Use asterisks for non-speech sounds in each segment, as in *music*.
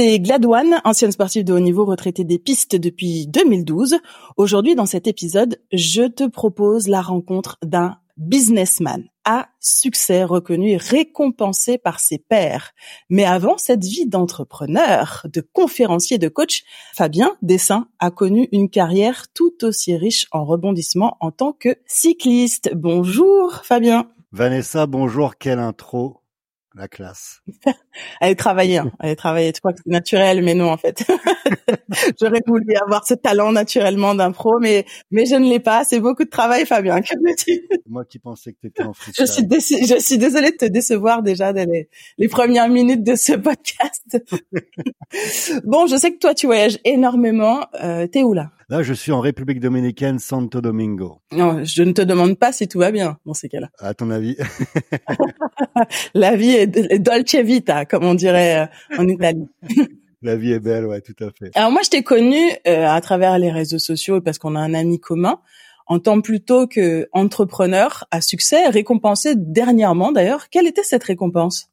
c'est Gladouane, ancienne sportive de haut niveau retraitée des pistes depuis 2012. Aujourd'hui, dans cet épisode, je te propose la rencontre d'un businessman à succès reconnu et récompensé par ses pairs. Mais avant cette vie d'entrepreneur, de conférencier, de coach, Fabien Dessin a connu une carrière tout aussi riche en rebondissements en tant que cycliste. Bonjour Fabien. Vanessa, bonjour, quelle intro la classe. *laughs* elle travaillait, hein. elle travaillait. Tu crois que c'est naturel, mais non en fait. *laughs* J'aurais voulu avoir ce talent naturellement d'un pro, mais mais je ne l'ai pas. C'est beaucoup de travail, Fabien. Que veux-tu Moi qui pensais que tu étais en freestyle. *laughs* Je suis je suis désolée de te décevoir déjà dans les, les premières minutes de ce podcast. bon, je sais que toi tu voyages énormément. Euh, T'es où là? Là, je suis en République dominicaine, Santo Domingo. Non, je ne te demande pas si tout va bien dans ces cas-là. À ton avis? *laughs* La vie est dolce vita, comme on dirait euh, en Italie. *laughs* La vie est belle, ouais, tout à fait. Alors moi, je t'ai connu euh, à travers les réseaux sociaux parce qu'on a un ami commun en tant plutôt que entrepreneur à succès, récompensé dernièrement d'ailleurs. Quelle était cette récompense?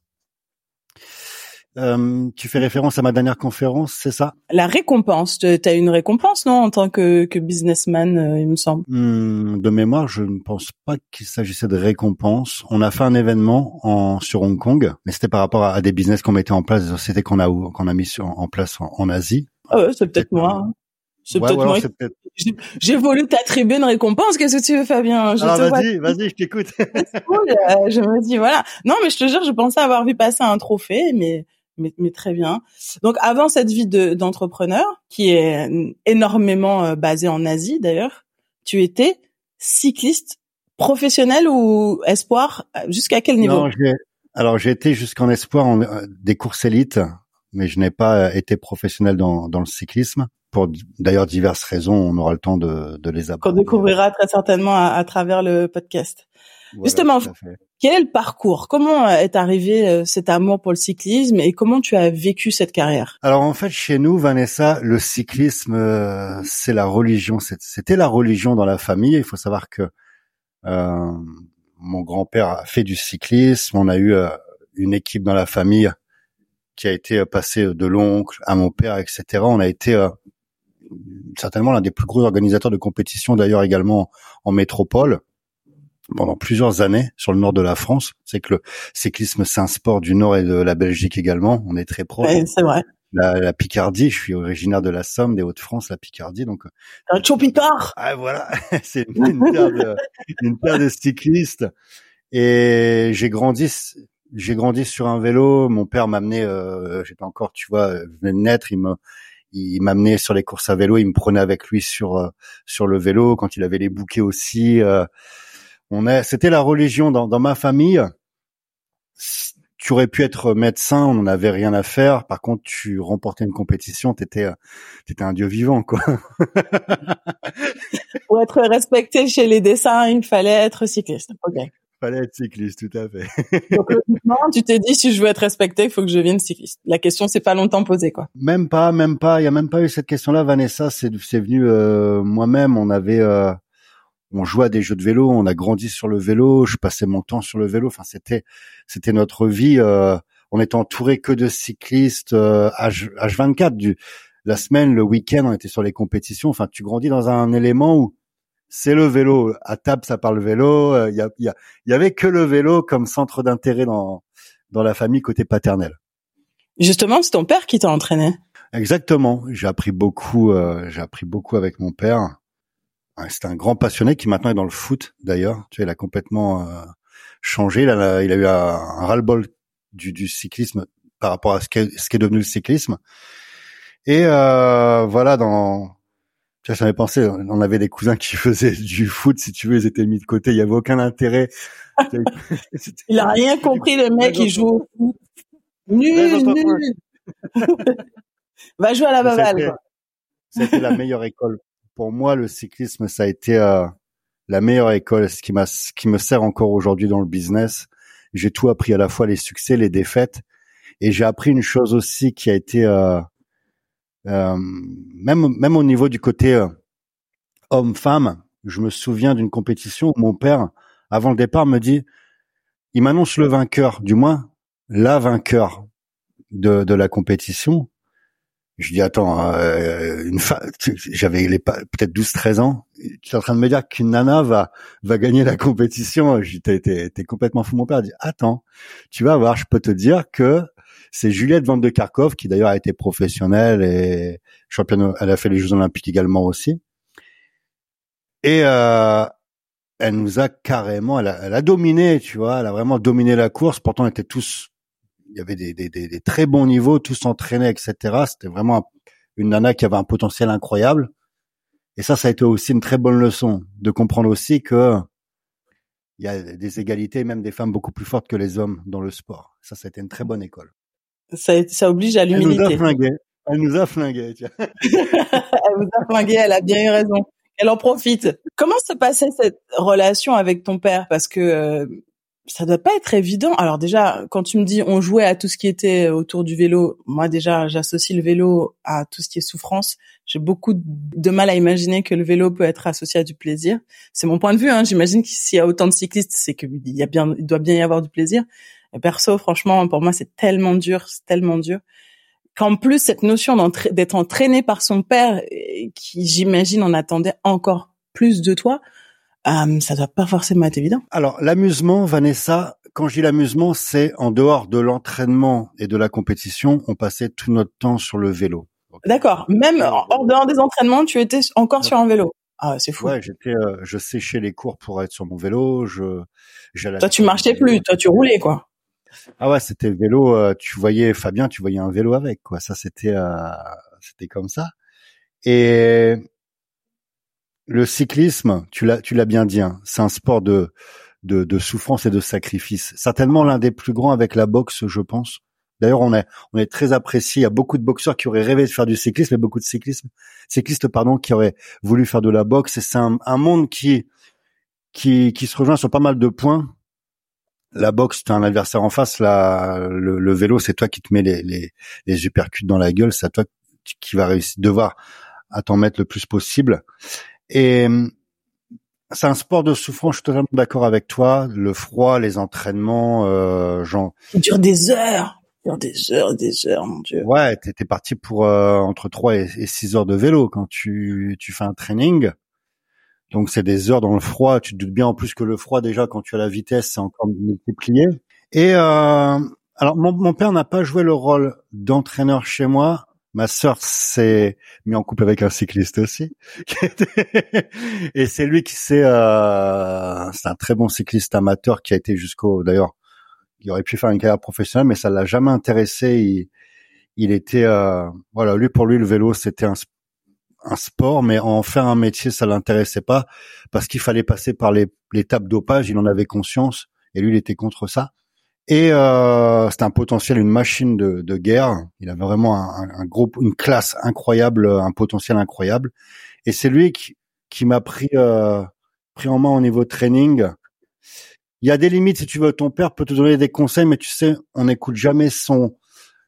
Euh, tu fais référence à ma dernière conférence, c'est ça? La récompense. Tu as une récompense, non, en tant que, que businessman, euh, il me semble? Hmm, de mémoire, je ne pense pas qu'il s'agissait de récompense. On a fait un événement en sur Hong Kong, mais c'était par rapport à, des business qu'on mettait en place, des sociétés qu'on a qu'on a mis sur, en place en, Asie. Ah ouais, c'est peut-être moi. Hein. C'est peut-être moi. J'ai voulu t'attribuer une récompense. Qu'est-ce que tu veux, Fabien? Je Alors vas-y, vas-y, je t'écoute. Euh, je me dis voilà. Non, mais je te jure, je pensais avoir vu passer un trophée, mais mais, très bien. Donc avant cette vie d'entrepreneur, qui est énormément euh, basée en Asie d'ailleurs, tu étais cycliste professionnel ou espoir Jusqu'à quel niveau? Non, Alors j'ai été jusqu'en espoir en, euh, des courses élites, mais je n'ai pas euh, été professionnel dans, dans le cyclisme. Pour d'ailleurs diverses raisons, on aura le temps de, de les apprendre. Qu'on découvrira très certainement à, travers le podcast. Justement, quel est le parcours? Comment euh, est arrivé euh, cet amour pour le cyclisme et comment tu as vécu cette carrière? Alors en fait, chez nous, Vanessa, le cyclisme, euh, c'est la religion. C'était la religion dans la famille. Il faut savoir que mon grand-père a fait du cyclisme. On a eu une équipe dans la famille qui a été passée de l'oncle à mon père, etc. On a été certainement l'un des plus gros organisateurs de compétition, d'ailleurs également en métropole pendant plusieurs années sur le nord de la France. C'est que le cyclisme, c'est un sport du nord et de la Belgique également. On est très proche. c'est vrai. La, Picardie, je suis originaire de la Somme, des Hauts-de-France, la Picardie, donc. Un Picard. Ah voilà, *laughs* c'est une, paire de, une paire de cyclistes. Et j'ai grandi, j'ai grandi sur un vélo. Mon père m'amenait, euh, j'étais encore, tu vois, je venais de naître, il me, il m'amenait sur les courses à vélo, il me prenait avec lui sur euh, sur le vélo quand il avait les bouquets aussi. Euh, on est, c'était la religion dans, dans ma famille. Tu aurais pu être médecin, on n'en avait rien à faire. Par contre, tu remportais une compétition, t'étais, t'étais un dieu vivant, quoi. *laughs* Pour être respecté chez les dessins, il fallait être cycliste. Ok. Fallait être cycliste, tout à fait. Donc tu t'es dit si je veux être respecté, il faut que je devienne cycliste. La question s'est pas longtemps posée, quoi. Même pas, même pas. Il y a même pas eu cette question-là, Vanessa. C'est, c'est venu euh, moi-même. On avait, euh, on jouait à des jeux de vélo, on a grandi sur le vélo, je passais mon temps sur le vélo. Enfin, c'était c'était notre vie. Euh, on était entouré que de cyclistes euh, H, 24 du la semaine, le week-end, on était sur les compétitions. Enfin, tu grandis dans un élément où c'est le vélo. À table, ça parle vélo. Il euh, y, a, y, avait que le vélo comme centre d'intérêt dans dans la famille côté paternel. Justement, c'est ton père qui t'a entraîné? Exactement. J'ai appris beaucoup. Euh, j'ai appris beaucoup avec mon père c'est un grand passionné qui maintenant est dans le foot d'ailleurs. Tu vois, il a complètement euh, changé. Il a, il a eu un, ras-le-bol du, du, cyclisme par rapport à ce qu'est, ce qu'est devenu le cyclisme. Et euh, voilà, dans tu vois, j'avais pensé, on avait des cousins qui *laughs* faisaient du foot, si tu veux, ils étaient mis de côté, il y avait aucun intérêt. *laughs* il a rien compris, le mec, il joue au foot. Nul, nul. *laughs* Va jouer à la baballe. C'était la meilleure école pour moi, le cyclisme, ça a été euh, la meilleure école, ce qui m'a, ce qui me sert encore aujourd'hui dans le business. J'ai tout appris à la fois les succès, les défaites, et j'ai appris une chose aussi qui a été euh, euh, même même au niveau du côté homme-femme. Je me souviens d'une compétition où mon père, avant le départ, me dit, il m'annonce le vainqueur, du moins la vainqueur de, de la compétition. Je dis attends, euh, une j'avais peut-être 12-13 ans. Tu es en train de me dire qu'une nana va va gagner la compétition Je dis t'es t'es complètement fou mon père. dit attends, tu vas voir, je peux te dire que c'est Juliette Van de Karkov qui d'ailleurs a été professionnelle et championne. Elle a fait les Jeux Olympiques également aussi. Et euh, elle nous a carrément, elle a, elle a, dominé, tu vois, elle a vraiment dominé la course. Pourtant, on était tous il y avait des, des, des, très bons niveaux, tous entraînés, etc. C'était vraiment une nana qui avait un potentiel incroyable. Et ça, ça a été aussi une très bonne leçon de comprendre aussi que il y a des égalités, même des femmes beaucoup plus fortes que les hommes dans le sport. Ça, ça a été une très bonne école. Ça, ça oblige à l'humilité. Elle nous a flingué. Elle nous a flingué. *laughs* elle vous a flingué. Elle a bien eu raison. Elle en profite. Comment se passait cette relation avec ton père? Parce que euh, ça doit pas être évident. Alors déjà, quand tu me dis on jouait à tout ce qui était autour du vélo, moi déjà j'associe le vélo à tout ce qui est souffrance. J'ai beaucoup de mal à imaginer que le vélo peut être associé à du plaisir. C'est mon point de vue. Hein. J'imagine que s'il y a autant de cyclistes, c'est qu'il y a bien, il doit bien y avoir du plaisir. Et perso, franchement, pour moi, c'est tellement dur, c'est tellement dur. Qu'en plus, cette notion d'être entraîné par son père, qui j'imagine en attendait encore plus de toi, euh, ça doit pas forcément être évident. Alors l'amusement, Vanessa, quand je dis l'amusement, c'est en dehors de l'entraînement et de la compétition, on passait tout notre temps sur le vélo. D'accord. Même en dehors des entraînements, tu étais encore sur un vélo. Ah, c'est fou. Ouais, j'étais, euh, je séchais les cours pour être sur mon vélo. Je, Toi, tu marchais plus. Toi, tu roulais, quoi. Ah ouais, c'était le vélo. Euh, tu voyais Fabien, tu voyais un vélo avec, quoi. Ça, c'était, c'était comme ça. Et le cyclisme, tu l'as, tu l'as bien dit, hein, c'est un sport de, de, de, souffrance et de sacrifice. Certainement l'un des plus grands avec la boxe, je pense. D'ailleurs, on est, on est très apprécié. Il y a beaucoup de boxeurs qui auraient rêvé de faire du cyclisme et beaucoup de cyclisme, cyclistes, pardon, qui auraient voulu faire de la boxe. Et c'est un, un, monde qui, qui, qui se rejoint sur pas mal de points. La boxe, tu as un adversaire en face. Le, le vélo, c'est toi qui te mets les, les, les uppercuts dans la gueule. C'est à toi qui va réussir, devoir à t'en mettre le plus possible. Et c'est un sport de souffrance, je suis totalement d'accord avec toi. Le froid, les entraînements, euh, genre... Ça dure des heures, des heures, des heures, mon Dieu. Ouais, t'es parti pour euh, entre 3 et, 6 heures de vélo quand tu, tu fais un training. Donc c'est des heures dans le froid. Tu te doutes bien en plus que le froid déjà quand tu as la vitesse, c'est encore multiplié. Et euh, alors mon, mon père n'a pas joué le rôle d'entraîneur chez moi, Ma sœur s'est mis en couple avec un cycliste aussi, *laughs* et c'est lui qui s'est. Euh, c'est un très bon cycliste amateur qui a été jusqu'au. D'ailleurs, il aurait pu faire une carrière professionnelle, mais ça l'a jamais intéressé. Il, était, euh, voilà, lui pour lui le vélo c'était un, sport, mais en faire un métier ça l'intéressait pas parce qu'il fallait passer par l'étape dopage. Il en avait conscience et lui il était contre ça. Et euh, c'était un potentiel, une machine de, de, guerre. Il avait vraiment un, un, gros, une classe incroyable, un potentiel incroyable. Et c'est lui qui, qui m'a pris euh, pris en main au niveau training. Il y a des limites si tu veux. Ton père peut te donner des conseils, mais tu sais, on n'écoute jamais son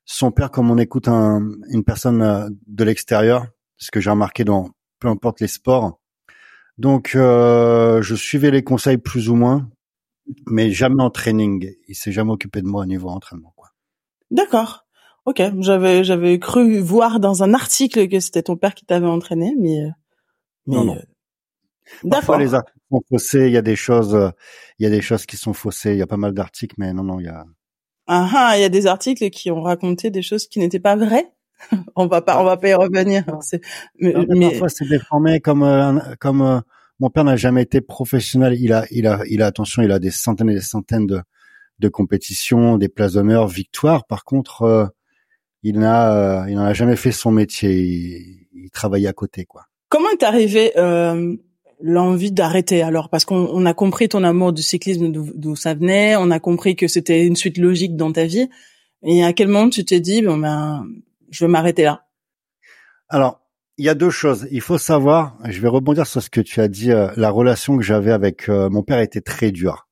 son père comme on écoute un, une personne euh, de l'extérieur. Ce que j'ai remarqué dans peu importe les sports. Donc, euh, je suivais les conseils plus ou moins mais jamais en training. Il s'est jamais occupé de moi au niveau entraînement. Quoi. D'accord. Ok, j'avais j'avais cru voir dans un article que c'était ton père qui t'avait entraîné, mais euh, non, non. Euh, Parfois les articles sont faussés. Il y a des choses, il y a des choses qui sont faussées. Il y a pas mal d'articles, mais non non, il y a. Ah ah, il y a des articles qui ont raconté des choses qui n'étaient pas vraies. *laughs* on va pas, on va pas y revenir. Mais, mais... parfois c'est déformé comme euh, comme mon père n'a jamais été professionnel. Il a, il a, il a attention, il a des centaines et des centaines de, de compétitions, des places d'honneur, victoires. Par contre, euh, il n'a, euh, il n'en a jamais fait son métier. Il, il travaillait à côté, quoi. Comment est arrivé euh, l'envie d'arrêter alors? Parce qu'on a compris ton amour du cyclisme, d'où ça venait. On a compris que c'était une suite logique dans ta vie. Et à quel moment tu t'es dit, bon ben, je vais m'arrêter là? Alors, il y a deux choses. Il faut savoir, je vais rebondir sur ce que tu as dit, euh, la relation que j'avais avec euh, mon père était très dure.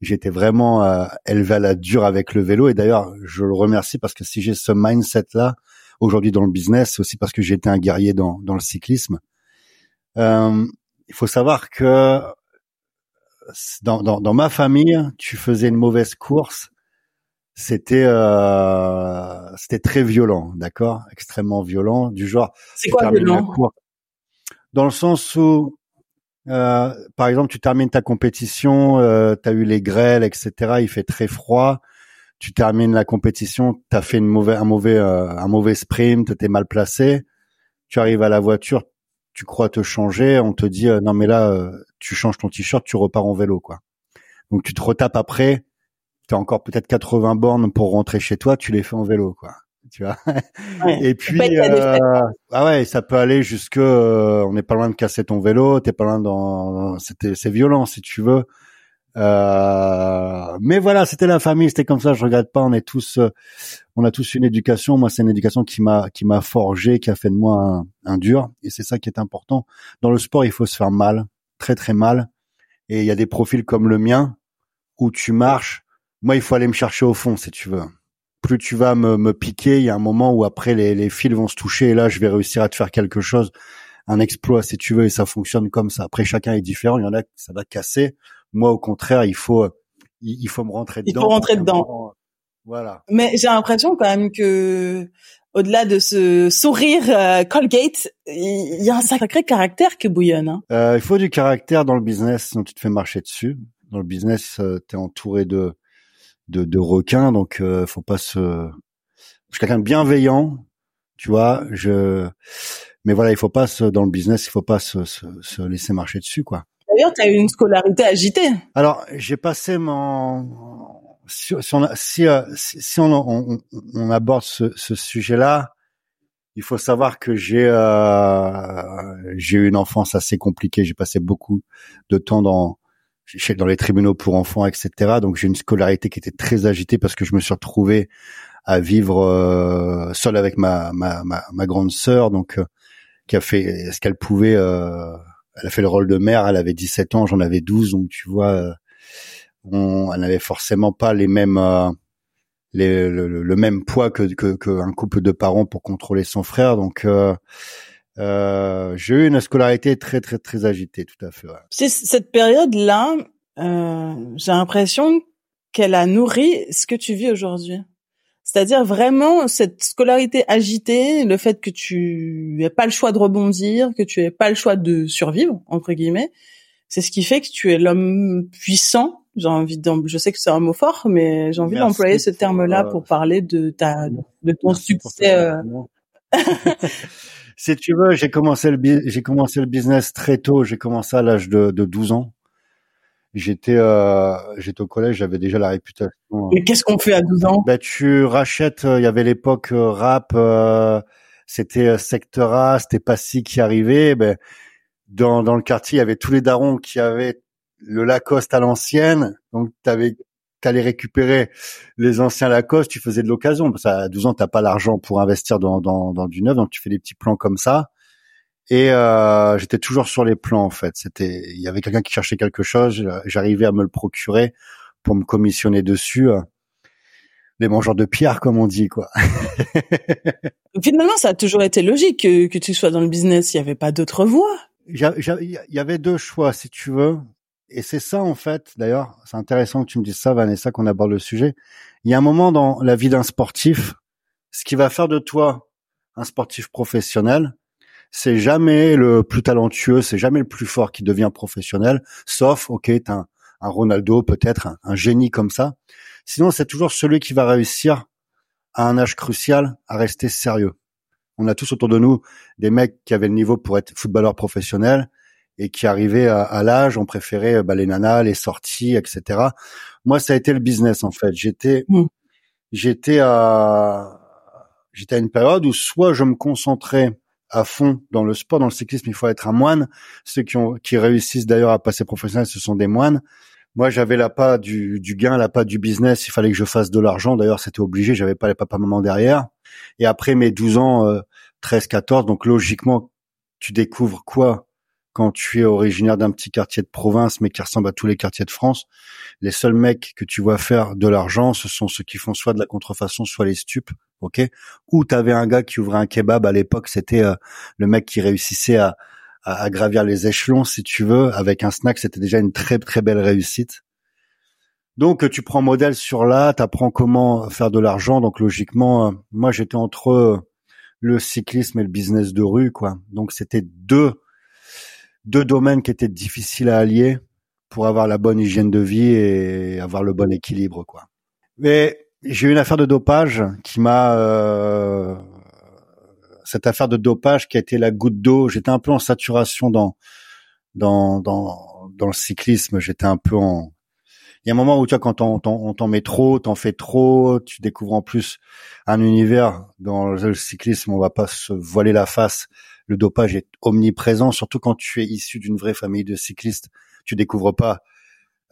J'étais vraiment euh, élevé à la dure avec le vélo et d'ailleurs, je le remercie parce que si j'ai ce mindset-là aujourd'hui dans le business, c'est aussi parce que j'étais un guerrier dans, dans le cyclisme. il faut savoir que dans, dans, dans ma famille, tu faisais une mauvaise course, c'était euh, c'était très violent, d'accord, extrêmement violent, du genre. C'est quoi violent? Dans le sens où, euh, par exemple, tu termines ta compétition, euh, tu as eu les grêles, etc. Il fait très froid. Tu termines la compétition, tu as fait une mauvais, un mauvais euh, un mauvais sprint, t'es mal placé. Tu arrives à la voiture, tu crois te changer, on te dit euh, non mais là euh, tu changes ton t-shirt, tu repars en vélo quoi. Donc tu te retapes après tu as encore peut-être 80 bornes pour rentrer chez toi, tu les fais en vélo, quoi. *laughs* Tu vois? et puis euh, ah ouais, ça peut aller jusque euh, on n'est pas loin de casser ton vélo, t'es pas loin dans c'était c'est violent si tu veux. Euh, mais voilà, c'était la famille, c'était comme ça. Je regrette pas. On est tous, on a tous une éducation. Moi, c'est une éducation qui m'a, qui m'a forgé, qui a fait de moi un, un dur. Et c'est ça qui est important. Dans le sport, il faut se faire mal, très très mal. Et il y a des profils comme le mien où tu marches, moi, il faut aller me chercher au fond, si tu veux. Plus tu vas me, me piquer, il y a un moment où après les, les fils vont se toucher et là, je vais réussir à te faire quelque chose, un exploit, si tu veux, et ça fonctionne comme ça. Après, chacun est différent. Il y en a ça va casser. Moi, au contraire, il faut, il, faut me rentrer dedans. Il faut rentrer dedans. voilà. Mais j'ai l'impression quand même que au-delà de ce sourire euh, Colgate, il y a un sacré caractère qui bouillonne. Hein. Euh, il faut du caractère dans le business, sinon tu te fais marcher dessus. Dans le business, euh, tu es entouré de de, de requins, donc euh, faut pas se. Je suis quelqu'un de bienveillant, tu vois. Je, mais voilà, il faut pas se dans le business, il faut pas se, se, se laisser marcher dessus, quoi. D'ailleurs, tu as eu une scolarité agitée. Alors, j'ai passé mon si, si, on, si, euh, si on, on, on, aborde ce, ce sujet-là, il faut savoir que j'ai euh, j'ai eu une enfance assez compliquée. J'ai passé beaucoup de temps dans dans les tribunaux pour enfants, etc. Donc j'ai une scolarité qui était très agitée parce que je me suis retrouvé à vivre euh, seul avec ma, ma, ma, ma grande sœur, donc euh, qui a fait ce qu'elle pouvait. Euh, elle a fait le rôle de mère. Elle avait 17 ans, j'en avais 12, donc tu vois, euh, on, elle n'avait forcément pas les mêmes les, le, le, même poids que, que, couple de parents pour contrôler son frère. Donc euh, j'ai eu une scolarité très très très agitée, tout à fait. Ouais. C'est cette période-là, euh, j'ai l'impression qu'elle a nourri ce que tu vis aujourd'hui. C'est-à-dire vraiment cette scolarité agitée, le fait que tu n'aies pas le choix de rebondir, que tu n'aies pas le choix de survivre entre guillemets, c'est ce qui fait que tu es l'homme puissant. J'ai envie je sais que c'est un mot fort, mais j'ai envie d'employer ce terme-là pour, parler de ta, de ton succès. *laughs* Euh... si tu veux, j'ai commencé le j'ai commencé le business très tôt. J'ai commencé à l'âge de, de 12 ans. J'étais euh, j'étais au collège, j'avais déjà la réputation. Euh. Et qu'est-ce qu'on fait à 12 ans? Ben tu rachètes. Euh, il y avait l'époque rap. c'était secteur A, c'était pas si qui arrivait. Ben dans dans le quartier, il y avait tous les darons qui avaient le Lacoste à l'ancienne. Donc tu avais t'allais récupérer les anciens Lacoste, tu faisais de l'occasion. Parce qu'à 12 ans, t'as pas l'argent pour investir dans, dans, dans, du neuf, donc tu fais des petits plans comme ça. Et euh, j'étais toujours sur les plans en fait. C'était, il y avait quelqu'un qui cherchait quelque chose, j'arrivais à me le procurer pour me commissionner dessus. Les mangeurs de pierre, comme on dit, quoi. *laughs* Finalement, ça a toujours été logique que, que tu sois dans le business. Il n'y avait pas d'autre voie. Il y avait deux choix, si tu veux et c'est ça en fait, d'ailleurs, c'est intéressant que tu me dises ça, Vanessa, qu'on aborde le sujet. Il y a un moment dans la vie d'un sportif, ce qui va faire de toi un sportif professionnel, c'est jamais le plus talentueux, c'est jamais le plus fort qui devient professionnel, sauf, ok, t'as un, Ronaldo peut-être, un, un, génie comme ça. Sinon, c'est toujours celui qui va réussir à un âge crucial à rester sérieux. On a tous autour de nous des mecs qui avaient le niveau pour être footballeur professionnel, et qui arrivaient à, l'âge, on préférait bah, les nanas, les sorties, etc. Moi, ça a été le business en fait. J'étais, mmh. j'étais à, j'étais à une période où soit je me concentrais à fond dans le sport, dans le cyclisme, il faut être un moine. Ceux qui ont, qui réussissent d'ailleurs à passer professionnel, ce sont des moines. Moi, j'avais la pas du, du gain, la pas du business. Il fallait que je fasse de l'argent. D'ailleurs, c'était obligé. J'avais pas les papa-maman derrière. Et après mes 12 ans, euh, 13, 14, donc logiquement, tu découvres quoi? Quand tu es originaire d'un petit quartier de province, mais qui ressemble à tous les quartiers de France, les seuls mecs que tu vois faire de l'argent, ce sont ceux qui font soit de la contrefaçon, soit les stupes, ok? Ou t'avais un gars qui ouvrait un kebab à l'époque, c'était euh, le mec qui réussissait à, gravir les échelons, si tu veux, avec un snack, c'était déjà une très très belle réussite. Donc tu prends modèle sur là, tu apprends comment faire de l'argent. Donc logiquement, moi j'étais entre le cyclisme et le business de rue, quoi. Donc c'était deux deux domaines qui étaient difficiles à allier pour avoir la bonne hygiène de vie et avoir le bon équilibre, quoi. Mais j'ai eu une affaire de dopage qui m'a euh, cette affaire de dopage qui a été la goutte d'eau. J'étais un peu en saturation dans dans dans dans le cyclisme. J'étais un peu en il y a un moment où tu vois quand on, on, t'en met trop, t'en fais trop, tu découvres en plus un univers dans le cyclisme. On va pas se voiler la face. Le dopage est omniprésent, surtout quand tu es issu d'une vraie famille de cyclistes. Tu découvres pas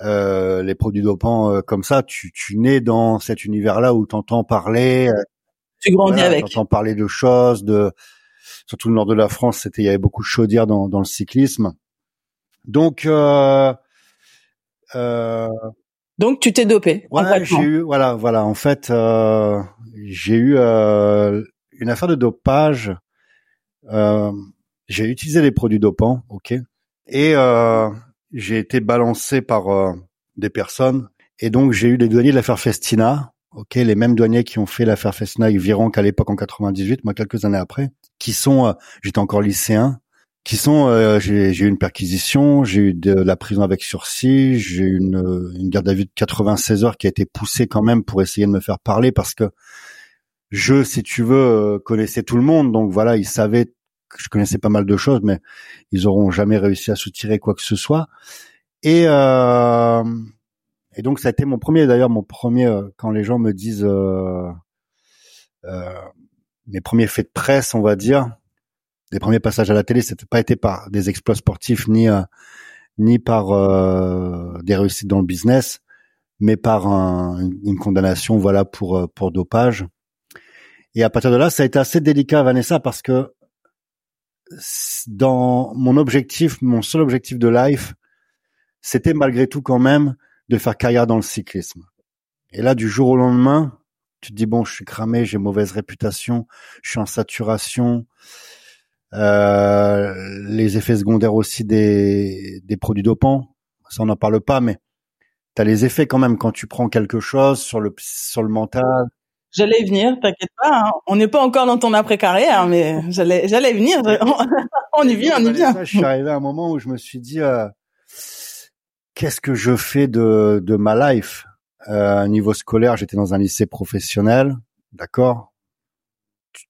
euh, les produits dopants euh, comme ça. Tu, tu nais dans cet univers-là où t'entends parler. Euh, tu grandis avec. T'entends parler de choses, de surtout le nord de la France. C'était il y avait beaucoup de chaudières dans, dans le cyclisme. Donc euh, euh, donc tu t'es dopé. Ouais, j'ai eu voilà voilà en fait euh, j'ai eu euh, une affaire de dopage. Euh, j'ai utilisé des produits dopants, ok, et euh, j'ai été balancé par euh, des personnes. Et donc j'ai eu des douaniers de l'affaire Festina, ok, les mêmes douaniers qui ont fait l'affaire Festina avec Viron qu'à l'époque en 98, moi quelques années après, qui sont, j'étais encore lycéen, qui sont euh, j'ai eu une perquisition, j'ai eu de la prison avec sursis, j'ai eu une, une garde à vue de 96 heures qui a été poussée quand même pour essayer de me faire parler parce que je, si tu veux, connaissais tout le monde, donc voilà, ils savaient je connaissais pas mal de choses, mais ils auront jamais réussi à soutirer quoi que ce soit. Et euh, et donc ça a été mon premier, d'ailleurs mon premier euh, quand les gens me disent euh, mes premiers faits de presse, on va dire les premiers passages à la télé, c'était pas été par des exploits sportifs ni euh, ni par euh, des réussites dans le business, mais par une condamnation, voilà, pour euh, pour dopage. Et à partir de là, ça a été assez délicat, Vanessa, parce que dans mon objectif, mon seul objectif de life, c'était malgré tout quand même de faire carrière dans le cyclisme. Et là, du jour au lendemain, tu te dis bon, je suis cramé, j'ai mauvaise réputation, je suis en saturation, euh, les effets secondaires aussi des, des produits dopants, ça on n'en parle pas, mais tu as les effets quand même quand tu prends quelque chose sur le sur le mental. J'allais venir, t'inquiète pas. Hein. On n'est pas encore dans ton après carrière, mais j'allais j'allais venir. *laughs* on y vient, on y vient. je suis arrivé à un moment où je me suis dit euh, qu'est-ce que je fais de de ma life? Euh, niveau scolaire. J'étais dans un lycée professionnel, d'accord?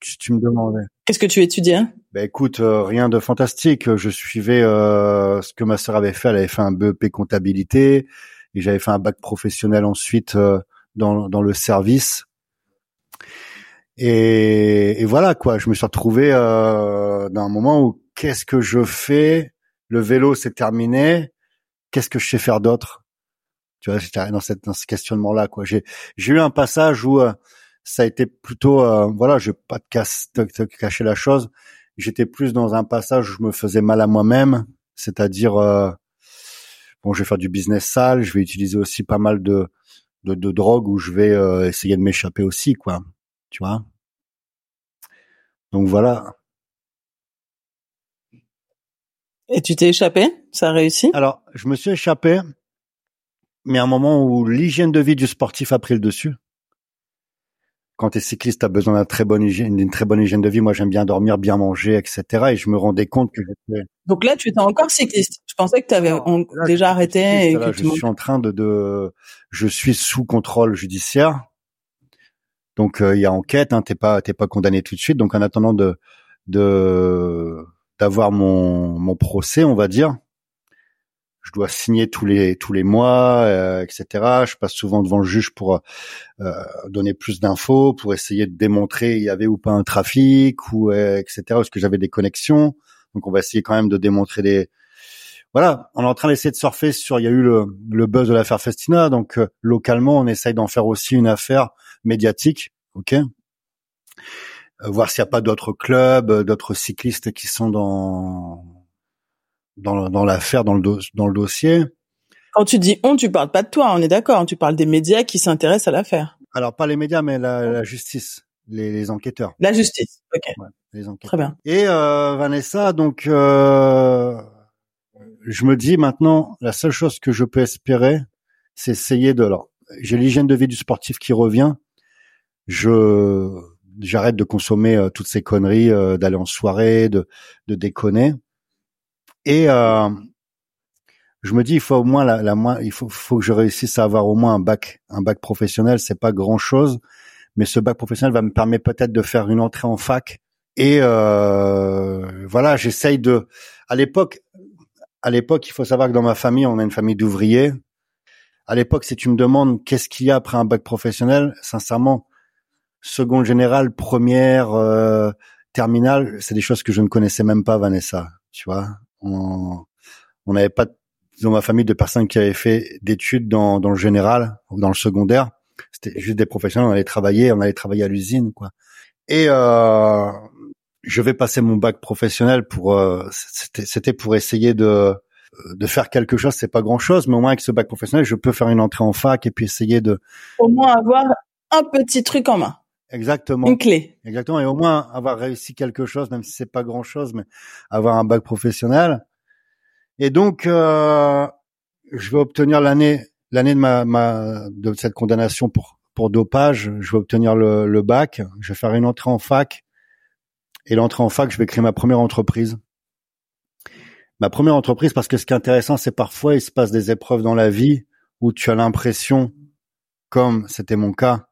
Tu, tu, me demandais. Qu'est-ce que tu étudiais? Ben écoute, euh, rien de fantastique. Je suivais euh, ce que ma sœur avait fait. Elle avait fait un BEP comptabilité et j'avais fait un bac professionnel ensuite euh, dans, dans le service. Et, et, voilà quoi. Je me suis retrouvé euh, dans un moment où qu'est-ce que je fais? Le vélo c'est terminé. Qu'est-ce que je sais faire d'autre? Tu vois, j'étais dans, cette, dans ce questionnement-là quoi. J'ai j'ai eu un passage où ça a été plutôt voilà, je pas te, te cacher la chose j'étais plus dans un passage où je me faisais mal à moi-même, c'est-à-dire euh, bon, je vais faire du business sale, je vais utiliser aussi pas mal de de, de drogue où je vais euh, essayer de m'échapper aussi, quoi. Tu vois? Donc voilà. Et tu t'es échappé? Ça a réussi? Alors, je me suis échappé, mais à un moment où l'hygiène de vie du sportif a pris le dessus quand tu es cycliste, tu as besoin d'une très bonne hygiène, d'une très bonne hygiène de vie. Moi, j'aime bien dormir, bien manger, etc. Et je me rendais compte que j'étais. Donc là, tu étais encore cycliste. Je pensais que tu avais déjà arrêté. Et là, je suis en train de, de, je suis sous contrôle judiciaire. Donc euh, il y a enquête. Hein, t'es pas, t'es pas condamné tout de suite. Donc en attendant de, de, d'avoir mon, mon procès, on va dire, je dois signer tous les tous les mois, euh, etc. Je passe souvent devant le juge pour euh, donner plus d'infos, pour essayer de démontrer il y avait ou pas un trafic ou euh, etc. Parce que j'avais des connexions. Donc on va essayer quand même de démontrer des voilà, on est en train d'essayer de surfer sur. Il y a eu le, le buzz de l'affaire Festina, donc localement on essaye d'en faire aussi une affaire médiatique, ok? voir s'il n'y a pas d'autres clubs, d'autres cyclistes qui sont dans dans, dans l'affaire, dans le, dans le dossier. Quand tu dis on, tu parles pas de toi, on est d'accord. Tu parles des médias qui s'intéressent à l'affaire. Alors pas les médias, mais la, la justice, les, les, enquêteurs. La justice, ok. Ouais, les enquêteurs. Très bien. Et euh, Vanessa, donc euh, je me dis maintenant, la seule chose que je peux espérer, c'est essayer de. Alors, j'ai l'hygiène de vie du sportif qui revient. Je j'arrête de consommer euh, toutes ces conneries, euh, d'aller en soirée, de de déconner. Et euh, je me dis, il faut au moins la, la moins, il faut, faut que je réussisse à avoir au moins un bac, un bac professionnel. C'est pas grand chose, mais ce bac professionnel va me permettre peut-être de faire une entrée en fac. Et euh, voilà, j'essaye de. À l'époque, à l'époque, il faut savoir que dans ma famille, on a une famille d'ouvriers. À l'époque, si tu me demandes qu'est-ce qu'il y a après un bac professionnel, sincèrement, seconde générale, première, euh, terminale, c'est des choses que je ne connaissais même pas, Vanessa. Tu vois, on n'avait pas dans ma famille de personnes qui avaient fait d'études dans, dans le général ou dans le secondaire. C'était juste des professionnels. On allait travailler, on allait travailler à l'usine, quoi. Et euh, je vais passer mon bac professionnel pour. Euh, c'était pour essayer de de faire quelque chose. C'est pas grand chose, mais au moins avec ce bac professionnel, je peux faire une entrée en fac et puis essayer de. Au moins avoir un petit truc en main. Exactement. Une clé. Exactement. Et au moins avoir réussi quelque chose, même si c'est pas grand chose, mais avoir un bac professionnel. Et donc, euh, je vais obtenir l'année, l'année de ma, ma, de cette condamnation pour pour dopage. Je vais obtenir le, le bac. Je vais faire une entrée en fac. Et l'entrée en fac, je vais créer ma première entreprise. Ma première entreprise, parce que ce qui est intéressant, c'est parfois il se passe des épreuves dans la vie où tu as l'impression, comme c'était mon cas,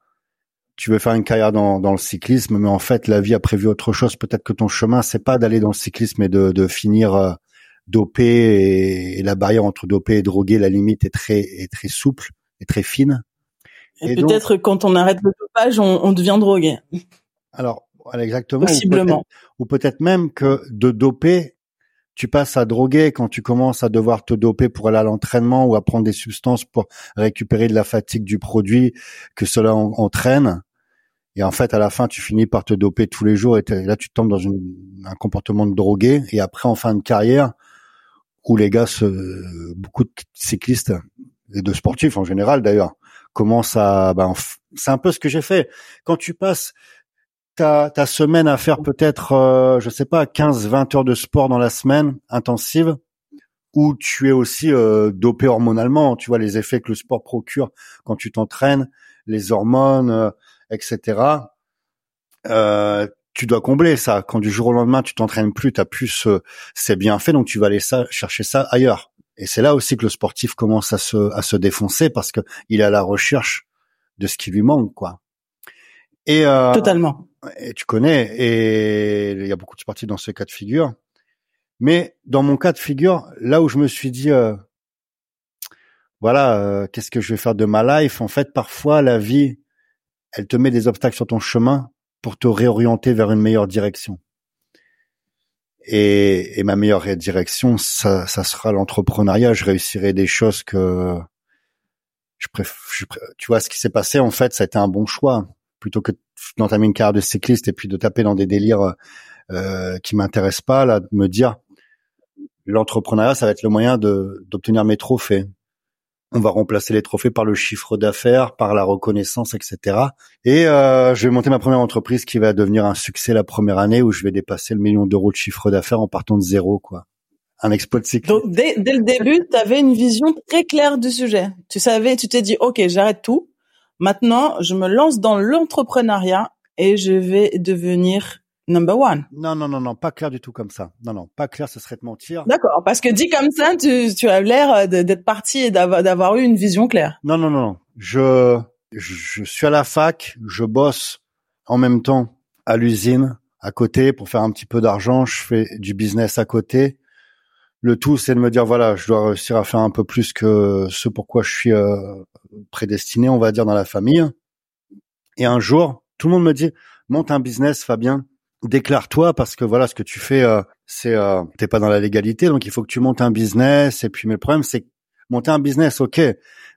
tu veux faire une carrière dans, dans le cyclisme, mais en fait, la vie a prévu autre chose. Peut-être que ton chemin, c'est pas d'aller dans le cyclisme et de, de finir euh, dopé et, la barrière entre dopé et drogué, la limite est très, est très souple et très fine. Et, peut-être quand on arrête le dopage, on, on devient drogué. Alors, exactement. Possiblement. Ou peut-être même que de doper, tu passes à droguer quand tu commences à devoir te doper pour aller à l'entraînement ou à prendre des substances pour récupérer de la fatigue du produit que cela entraîne. Et en fait, à la fin, tu finis par te doper tous les jours et, là, tu tombes dans un comportement de drogué. Et après, en fin de carrière, où les gars, se, beaucoup de cyclistes et de sportifs en général d'ailleurs, commencent à, ben, c'est un peu ce que j'ai fait. Quand tu passes ta, ta semaine à faire peut-être, euh, je sais pas, 15, 20 heures de sport dans la semaine intensive, où tu es aussi euh, dopé hormonalement, tu vois les effets que le sport procure quand tu t'entraînes, les hormones, euh, etc. Euh, tu dois combler ça. Quand du jour au lendemain tu t'entraînes plus, t'as plus c'est bien fait, donc tu vas aller ça, chercher ça ailleurs. Et c'est là aussi que le sportif commence à se à se défoncer parce que il est à la recherche de ce qui lui manque, quoi. Et euh, totalement. Et tu connais, et il y a beaucoup de sportifs dans ce cas de figure. Mais dans mon cas de figure, là où je me suis dit, euh, voilà, euh, qu'est-ce que je vais faire de ma life En fait, parfois la vie, elle te met des obstacles sur ton chemin pour te réorienter vers une meilleure direction. Et, et ma meilleure direction, ça, ça sera l'entrepreneuriat. Je réussirai des choses que je préfère. Tu vois, ce qui s'est passé, en fait, ça a été un bon choix plutôt que d'entamer une carrière de cycliste et puis de taper dans des délires euh, qui m'intéressent pas. Là, de me dire l'entrepreneuriat, ça va être le moyen de d'obtenir mes trophées on va remplacer les trophées par le chiffre d'affaires, par la reconnaissance, etc. Et euh, je vais monter ma première entreprise qui va devenir un succès la première année où je vais dépasser le million d'euros de chiffre d'affaires en partant de zéro, quoi. Un exploit de. Donc dès, dès le début, tu avais une vision très claire du sujet. Tu savais, tu t'es dit, ok, j'arrête tout. Maintenant, je me lance dans l'entrepreneuriat et je vais devenir number one. Non, non, non, non, pas clair du tout comme ça. Non, non, pas clair, ce serait de mentir. D'accord, parce que dit comme ça, tu, tu as l'air d'être parti et d'avoir eu une vision claire. Non, non, non, non. Je, je suis à la fac, je bosse en même temps à l'usine, à côté, pour faire un petit peu d'argent. Je fais du business à côté. Le tout, c'est de me dire, voilà, je dois réussir à faire un peu plus que ce pourquoi je suis euh, prédestiné, on va dire, dans la famille. Et un jour, tout le monde me dit, monte un business, Fabien. Déclare-toi parce que voilà ce que tu fais euh, c'est euh, t'es pas dans la légalité donc il faut que tu montes un business. Et puis mais le problème c'est monter un business ok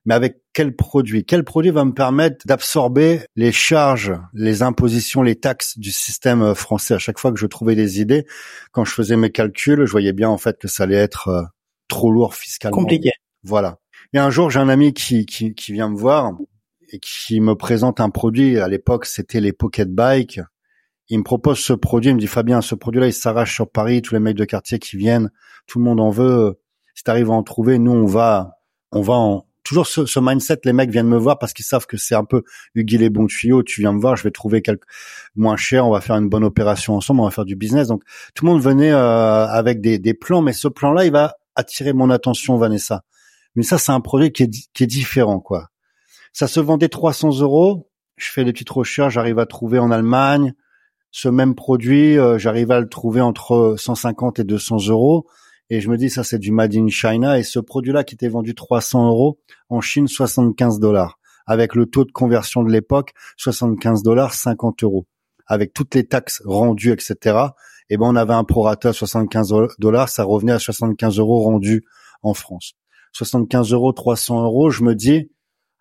mais avec quel produit? Quel produit va me permettre d'absorber les charges les impositions les taxes du système euh, français? À chaque fois que je trouvais des idées quand je faisais mes calculs je voyais bien en fait que ça allait être euh, trop lourd fiscalement. Compliqué. Voilà et un jour j'ai un ami qui, qui qui vient me voir et qui me présente un produit à l'époque c'était les pocket bikes il me propose ce produit, il me dit Fabien, ce produit-là, il s'arrache sur Paris, tous les mecs de quartier qui viennent, tout le monde en veut. Si tu arrives à en trouver, nous on va, on va en, toujours ce, ce, mindset. Les mecs viennent me voir parce qu'ils savent que c'est un peu Hugues les bons tuyaux. Tu viens me voir, je vais trouver quelque moins cher. On va faire une bonne opération ensemble. On va faire du business. Donc tout le monde venait euh, avec des, des plans, mais ce plan-là, il va attirer mon attention, Vanessa. Mais ça, c'est un produit qui est, qui est différent, quoi. Ça se vendait 300 euros. Je fais des petites recherches, j'arrive à trouver en Allemagne ce même produit, euh, j'arrive à le trouver entre 150 et 200 euros. Et je me dis, ça c'est du Made in China. Et ce produit-là qui était vendu 300 euros, en Chine 75 dollars. Avec le taux de conversion de l'époque, 75 dollars, 50 euros. Avec toutes les taxes rendues, etc. Et eh ben on avait un prorata à 75 dollars, ça revenait à 75 euros rendus en France. 75 euros, 300 euros, je me dis,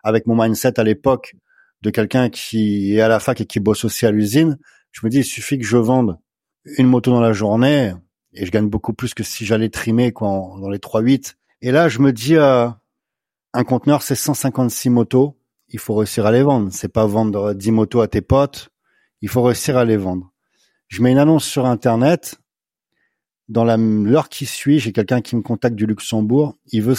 avec mon mindset à l'époque de quelqu'un qui est à la fac et qui bosse aussi à l'usine, je me dis, il suffit que je vende une moto dans la journée et je gagne beaucoup plus que si j'allais trimer dans les 3-8. Et là, je me dis, euh, un conteneur, c'est 156 motos. Il faut réussir à les vendre. C'est pas vendre 10 motos à tes potes. Il faut réussir à les vendre. Je mets une annonce sur Internet. Dans l'heure qui suit, j'ai quelqu'un qui me contacte du Luxembourg. Il veut,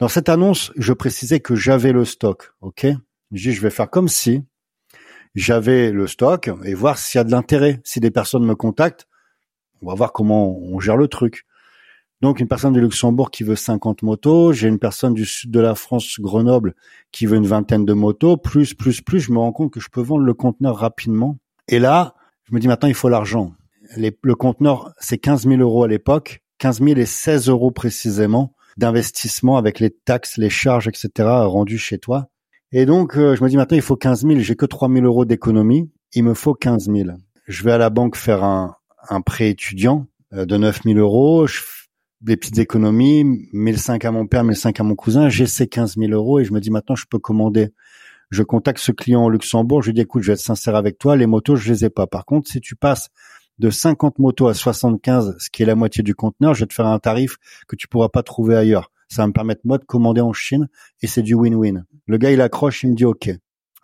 dans cette annonce, je précisais que j'avais le stock. OK? Je dis, je vais faire comme si j'avais le stock et voir s'il y a de l'intérêt. Si des personnes me contactent, on va voir comment on gère le truc. Donc une personne du Luxembourg qui veut 50 motos, j'ai une personne du sud de la France, Grenoble, qui veut une vingtaine de motos, plus, plus, plus, je me rends compte que je peux vendre le conteneur rapidement. Et là, je me dis maintenant, il faut l'argent. le conteneur, c'est 15 000 euros à l'époque, 15 000 et 16 euros précisément d'investissement avec les taxes, les charges, etc. rendues chez toi. Et donc, euh, je me dis maintenant, il faut 15 000. J'ai que 3 000 euros d'économie. Il me faut 15 000. Je vais à la banque faire un, un prêt étudiant euh, de 9 000 euros. Je des petites économies, 1005 à mon père, 1005 à mon cousin. J'ai ces 15 000 euros et je me dis maintenant, je peux commander. Je contacte ce client au Luxembourg. Je lui dis, écoute, je vais être sincère avec toi. Les motos, je les ai pas. Par contre, si tu passes de 50 motos à 75, ce qui est la moitié du conteneur, je vais te faire un tarif que tu pourras pas trouver ailleurs. Ça va me permettre moi de commander en Chine et c'est du win-win. Le gars, il accroche, il me dit OK.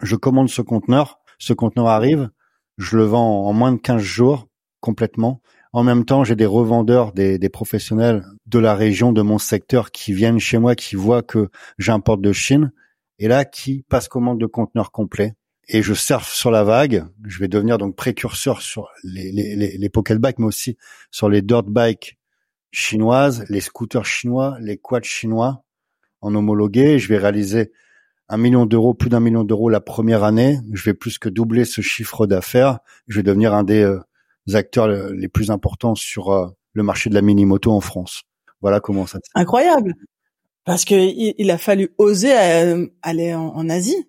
Je commande ce conteneur, ce conteneur arrive, je le vends en moins de 15 jours complètement. En même temps, j'ai des revendeurs, des, des, professionnels de la région, de mon secteur qui viennent chez moi, qui voient que j'importe de Chine et là qui passent commande de conteneurs complets. Et je surfe sur la vague. Je vais devenir donc précurseur sur les, les, les, les pocket bikes, mais aussi sur les dirt bikes chinoises, les scooters chinois, les quads chinois en homologué. Je vais réaliser un million d'euros, plus d'un million d'euros la première année. Je vais plus que doubler ce chiffre d'affaires. Je vais devenir un des, euh, acteurs les plus importants sur euh, le marché de la mini-moto en France. Voilà comment ça. Incroyable. Parce que il, a fallu oser euh, aller en, Asie.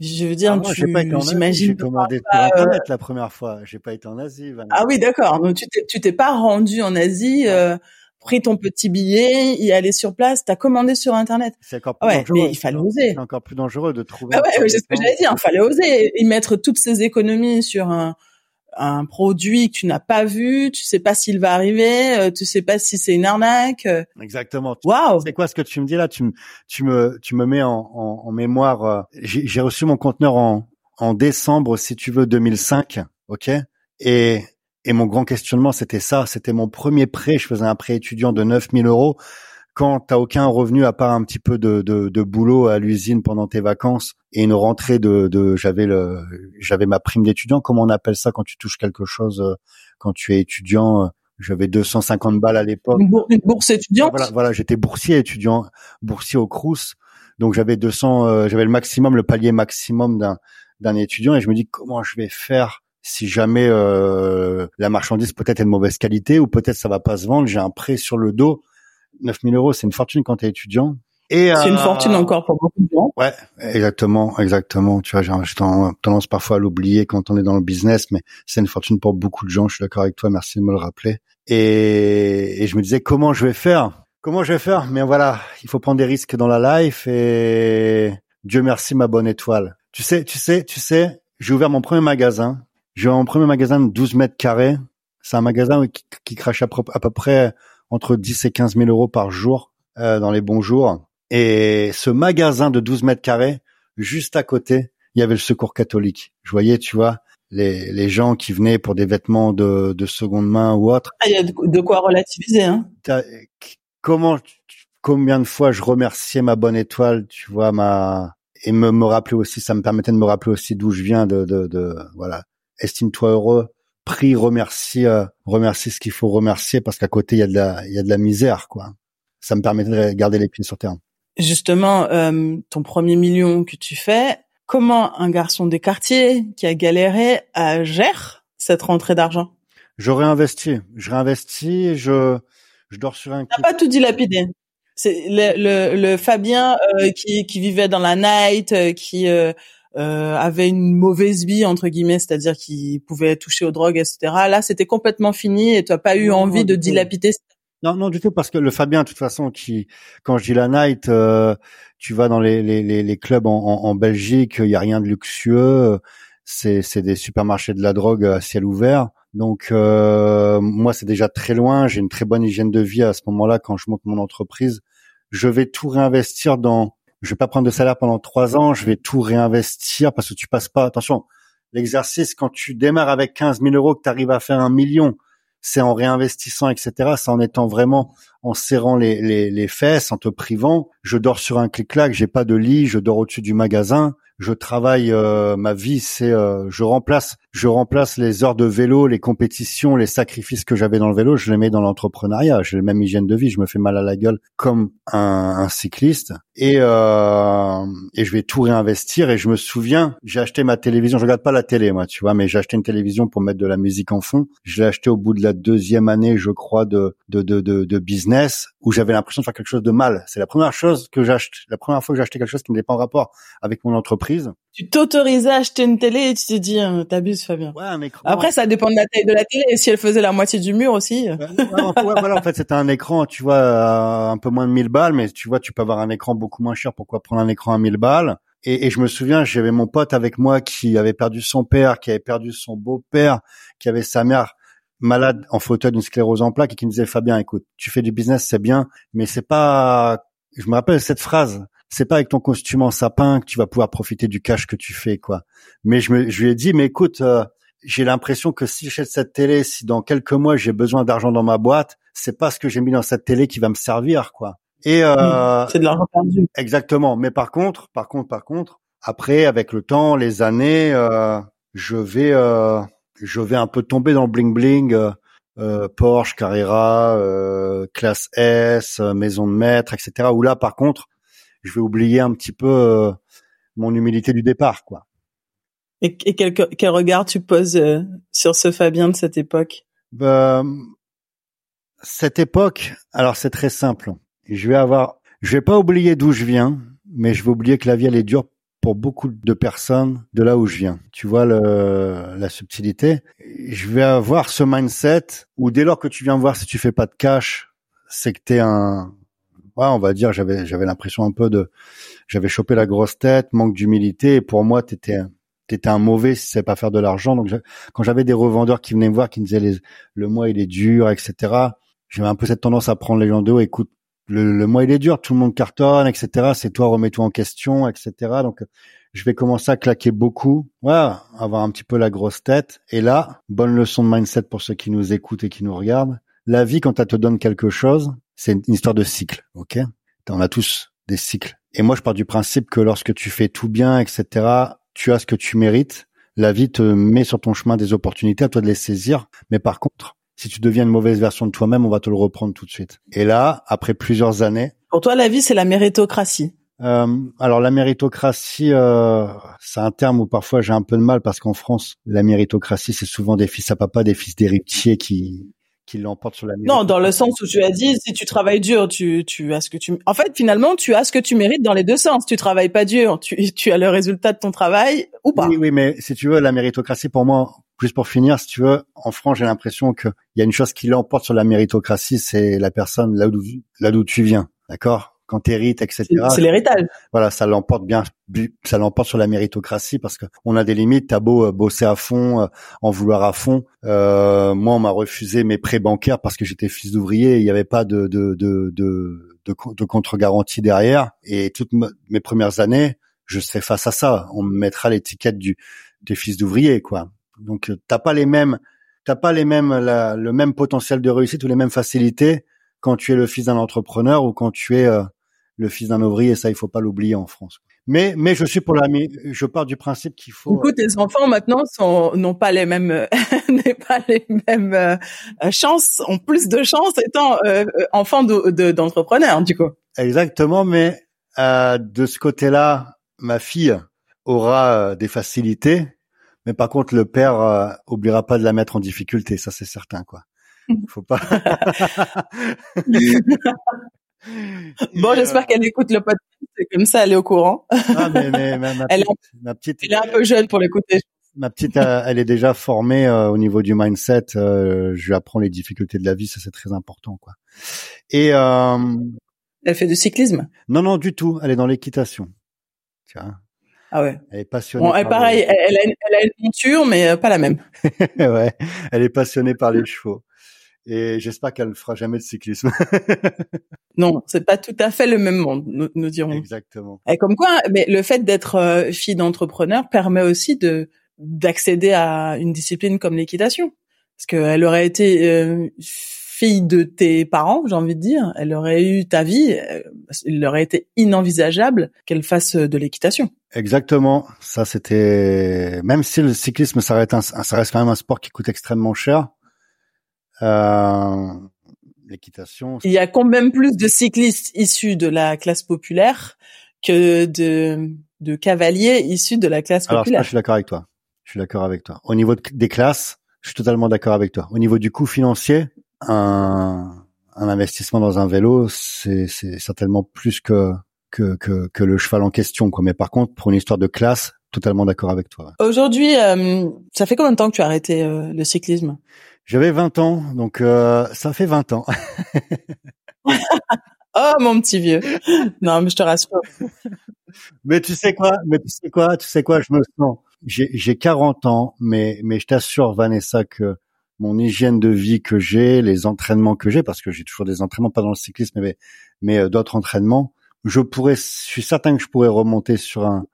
Je veux dire, ah, moi, tu, pas été en Asie. J'ai commandé pour internet la première fois. J'ai pas été en Asie. Ah oui, d'accord. Donc tu t'es, tu t'es pas rendu en Asie pris ton petit billet, y aller sur place, t'as commandé sur internet. C'est encore plus dangereux. Mais il fallait oser. C'est encore plus dangereux de trouver. Ah ouais, c'est ce que j'allais dire. Il fallait oser y mettre toutes ces économies sur un, un produit que tu n'as pas vu, tu sais pas s'il va arriver, euh, tu sais pas si c'est une arnaque. Euh. Exactement. Waouh. C'est quoi ce que tu me dis là? Tu me tu me tu me mets en, en, en mémoire. Euh, j'ai reçu mon conteneur en en décembre, si tu veux, 2005. Ok? Et et mon grand questionnement, c'était ça. C'était mon premier prêt. Je faisais un prêt étudiant de 9000 euros. Quand t'as aucun revenu à part un petit peu de, de, de boulot à l'usine pendant tes vacances et une rentrée de, de j'avais le, j'avais ma prime d'étudiant. Comment on appelle ça quand tu touches quelque chose euh, quand tu es étudiant? Euh, j'avais 250 balles à l'époque. Une, bourse étudiante? Voilà, voilà j'étais boursier étudiant, boursier au Crous. Donc j'avais 200, euh, j'avais le maximum, le palier maximum d'un d'un étudiant et je me dis comment je vais faire si jamais euh, la marchandise peut-être est de mauvaise qualité ou peut-être ça va pas se vendre, j'ai un prêt sur le dos. 9000 euros, c'est une fortune quand tu es étudiant. Et c'est une euh, fortune encore pour beaucoup de gens. Ouais, exactement, exactement. Tu vois, j'ai tendance parfois à l'oublier quand on est dans le business, mais c'est une fortune pour beaucoup de gens. Je suis d'accord avec toi. Merci de me le rappeler. Et, et je me disais comment je vais faire, comment je vais faire? Mais voilà, il faut prendre des risques dans la life. Et Dieu merci ma bonne étoile. Tu sais, tu sais, tu sais, j'ai ouvert mon premier magasin j'ai un premier magasin de 12 mètres carrés. C'est un magasin qui, crache à, peu près entre 10 et 15 000 euros par jour euh, dans les bons jours. Et ce magasin de 12 mètres carrés, juste à côté, il y avait le secours catholique. Je voyais, tu vois, les, les gens qui venaient pour des vêtements de, de seconde main ou autre. Ah, il y a de quoi relativiser. Hein. Comment combien de fois je remerciais ma bonne étoile, tu vois, ma et me me rappeler aussi, ça me permettait de me rappeler aussi d'où je viens, de, de, de voilà, estime-toi heureux, prie, remercie, euh, remercie ce qu'il faut remercier parce qu'à côté il y a de la, il y a de la misère, quoi. Ça me permettait de garder les pieds sur terre. Justement, euh, ton premier million que tu fais, comment un garçon des quartiers qui a galéré à gère cette rentrée d'argent? Je réinvestis, je réinvestis, je je dors sur un. T'as pas tout dilapidé. C'est le, le, le Fabien euh, qui, qui vivait dans la night, euh, qui euh, avait une mauvaise vie entre guillemets, c'est-à-dire qui pouvait toucher aux drogues, etc. Là, c'était complètement fini et tu n'as pas eu envie de dilapider. Non, non du tout, parce que le Fabien, de toute façon, qui, quand je dis la night, euh, tu vas dans les, les, les, clubs en, en, en Belgique, il y a rien de luxueux, c'est, c'est des supermarchés de la drogue à ciel ouvert. Donc euh, moi, c'est déjà très loin. J'ai une très bonne hygiène de vie à ce moment-là quand je monte mon entreprise. Je vais tout réinvestir dans. Je vais pas prendre de salaire pendant trois ans. Je vais tout réinvestir parce que tu passes pas. Attention, l'exercice quand tu démarres avec 15 000 euros que tu arrives à faire un million, c'est en réinvestissant, etc. C'est en étant vraiment en serrant les, les, les fesses, en te privant. Je dors sur un clic-clac. J'ai pas de lit. Je dors au-dessus du magasin je travaille euh, ma vie c'est euh, je remplace je remplace les heures de vélo les compétitions les sacrifices que j'avais dans le vélo je les mets dans l'entrepreneuriat. J'ai la même hygiène de vie je me fais mal à la gueule comme un, un cycliste. Et euh, et je vais tout réinvestir. Et je me souviens j'ai acheté ma télévision. Je regarde pas la télé moi tu vois mais j'ai acheté une télévision pour mettre de la musique en fond. Je l'ai acheté au bout de la deuxième année je crois de de de de, business où j'avais l'impression de faire quelque chose de mal. C'est la première chose que j'achète la première fois que j'ai acheté quelque chose qui n'était pas en rapport avec mon entreprise tu t'autorisais à acheter une télé et tu t'es dit, hein, t'abuses Fabien. Ouais, un écran. Après, ça dépend de la taille de la télé. Et si elle faisait la moitié du mur aussi. Ouais, voilà, en fait, c'était un écran, tu vois, euh, un peu moins de 1000 balles, mais tu vois, tu peux avoir un écran beaucoup moins cher. Pourquoi prendre un écran à 1000 balles? Et, et, je me souviens, j'avais mon pote avec moi qui avait perdu son père, qui avait perdu son beau-père, qui avait sa mère malade en fauteuil d'une sclérose en plaques et qui me disait Fabien, écoute, tu fais du business, c'est bien, mais c'est pas. Je me rappelle cette phrase c'est pas avec ton costume en sapin que tu vas pouvoir profiter du cash que tu fais, quoi. Mais je, me, je lui ai dit, mais écoute, euh, j'ai l'impression que si j'achète cette télé, si dans quelques mois j'ai besoin d'argent dans ma boîte, c'est pas ce que j'ai mis dans cette télé qui va me servir, quoi. Et euh, c'est de l'argent perdu. Exactement. Mais par contre, par contre, par contre, après, avec le temps, les années, euh, je vais, euh, je vais un peu tomber dans le bling bling. Euh, Porsche, Carrera, classe S, maison de maître, etc. Où là, par contre, je vais oublier un petit peu euh, mon humilité du départ, quoi. Et, quel, quel, regard tu poses euh, sur ce Fabien de cette époque? Ben, Cette époque, alors c'est très simple. Je vais avoir, je vais pas oublier d'où je viens, mais je vais oublier que la vie elle est dure pour beaucoup de personnes de là où je viens. Tu vois le, la subtilité? Je vais avoir ce mindset où dès lors que tu viens voir si tu fais pas de cash, c'est que t'es un ouais, on va dire, j'avais j'avais l'impression un peu de, j'avais chopé la grosse tête, manque d'humilité. Et pour moi, t'étais t'étais un mauvais si tu pas faire de l'argent. Donc quand j'avais des revendeurs qui venaient me voir, qui me disaient le mois il est dur, etc. J'avais un peu cette tendance à prendre les gens de haut. Écoute, le, mois il est dur, tout le monde cartonne, etc. C'est toi, remets-toi en question, etc. Donc je vais commencer à claquer beaucoup, ouais, avoir un petit peu la grosse tête. Et là, bonne leçon de mindset pour ceux qui nous écoutent et qui nous regardent. La vie, quand elle te donne quelque chose, c'est une histoire de cycle, ok? On a tous des cycles. Et moi, je pars du principe que lorsque tu fais tout bien, etc., tu as ce que tu mérites. La vie te met sur ton chemin des opportunités, à toi de les saisir. Mais par contre, si tu deviens une mauvaise version de toi-même, on va te le reprendre tout de suite. Et là, après plusieurs années. Pour toi, la vie, c'est la méritocratie. Euh, alors la méritocratie, euh, c'est un terme où parfois j'ai un peu de mal parce qu'en France, la méritocratie, c'est souvent des fils à papa, des fils d'héritiers qui qui l'emporte sur la Non, dans le sens où tu as dit, si tu travailles dur, tu, tu as ce que tu, en fait, finalement, tu as ce que tu mérites dans les deux sens. Tu travailles pas dur, tu, tu as le résultat de ton travail ou pas. Oui, oui, mais si tu veux, la méritocratie, pour moi, juste pour finir, si tu veux, en France, j'ai l'impression qu'il y a une chose qui l'emporte sur la méritocratie, c'est la personne là où, là d'où tu viens. D'accord? Quand t'hérites, etc. C'est l'héritage. Voilà, ça l'emporte bien, ça l'emporte sur la méritocratie parce que on a des limites. T'as beau euh, bosser à fond, euh, en vouloir à fond. Euh, moi, on m'a refusé mes prêts bancaires parce que j'étais fils d'ouvrier. Il n'y avait pas de de de de, de, contre-garantie derrière. Et toutes mes premières années, je serai face à ça. On me mettra l'étiquette du des fils d'ouvrier, quoi. Donc t'as pas les mêmes, t'as pas les mêmes le même potentiel de réussite ou les mêmes facilités quand tu es le fils d'un entrepreneur ou quand tu es le fils d'un ouvrier. Ça, il faut pas l'oublier en France. Mais mais je suis pour la je pars du principe qu'il faut. Écoute, tes enfants maintenant sont n'ont pas les mêmes *laughs* n'ont pas les mêmes euh, chances, ont plus de chances étant euh, enfants d'entrepreneurs du coup. Exactement, mais euh, de ce côté-là, ma fille aura euh, des facilités, mais par contre le père euh, oubliera pas de la mettre en difficulté, ça c'est certain quoi. Faut pas. *laughs* *laughs* bon, j'espère qu'elle écoute le podcast comme ça, elle est au courant. Ah, mais, mais, ma, *laughs* elle, est, ma petite, elle est un peu jeune pour l'écouter. Ma petite, euh, elle est déjà formée euh, au niveau du mindset. Euh, je lui apprends les difficultés de la vie, ça c'est très important, quoi. Et elle fait du cyclisme? Non, non, du tout. Elle est dans l'équitation. Tiens. Ah ouais. Elle est passionnée. Bon, elle, pareil, elle, a une, elle, a une, monture, mais pas la même. *laughs* ouais. Elle est passionnée par les chevaux et j'espère qu'elle ne fera jamais de cyclisme. *laughs* non, c'est pas tout à fait le même monde, nous, nous dirons. Exactement. Et comme quoi, mais le fait d'être euh, fille d'entrepreneur permet aussi de d'accéder à une discipline comme l'équitation, parce qu'elle aurait été euh, fille de tes parents, j'ai envie de dire, elle aurait eu ta vie, euh, il aurait été inenvisageable qu'elle fasse de l'équitation. Exactement. Ça, c'était même si le cyclisme, ça reste, un, ça reste quand même un sport qui coûte extrêmement cher. Euh, l'équitation. Il y a quand même plus de cyclistes issus de la classe populaire que de, de cavaliers issus de la classe Alors, populaire. je suis d'accord avec toi. Je suis d'accord avec toi. Au niveau des classes, je suis totalement d'accord avec toi. Au niveau du coût financier, un, un investissement dans un vélo, c'est certainement plus que, que, que, que, le cheval en question. Quoi. Mais par contre, pour une histoire de classe, totalement d'accord avec toi. Aujourd'hui, euh, ça fait combien de temps que tu as arrêté euh, le cyclisme? J'avais 20 ans, donc euh, ça fait 20 ans. *laughs* oh mon petit vieux. Non, mais je te rassure. mais tu sais quoi Mais tu sais quoi Tu sais quoi Je me sens. J'ai 40 ans, mais mais je t'assure, Vanessa, que mon hygiène de vie que j'ai, les entraînements que j'ai, parce que j'ai toujours des entraînements, pas dans le cyclisme, mais mais euh, d'autres entraînements, je pourrais, je suis certain que je pourrais remonter sur un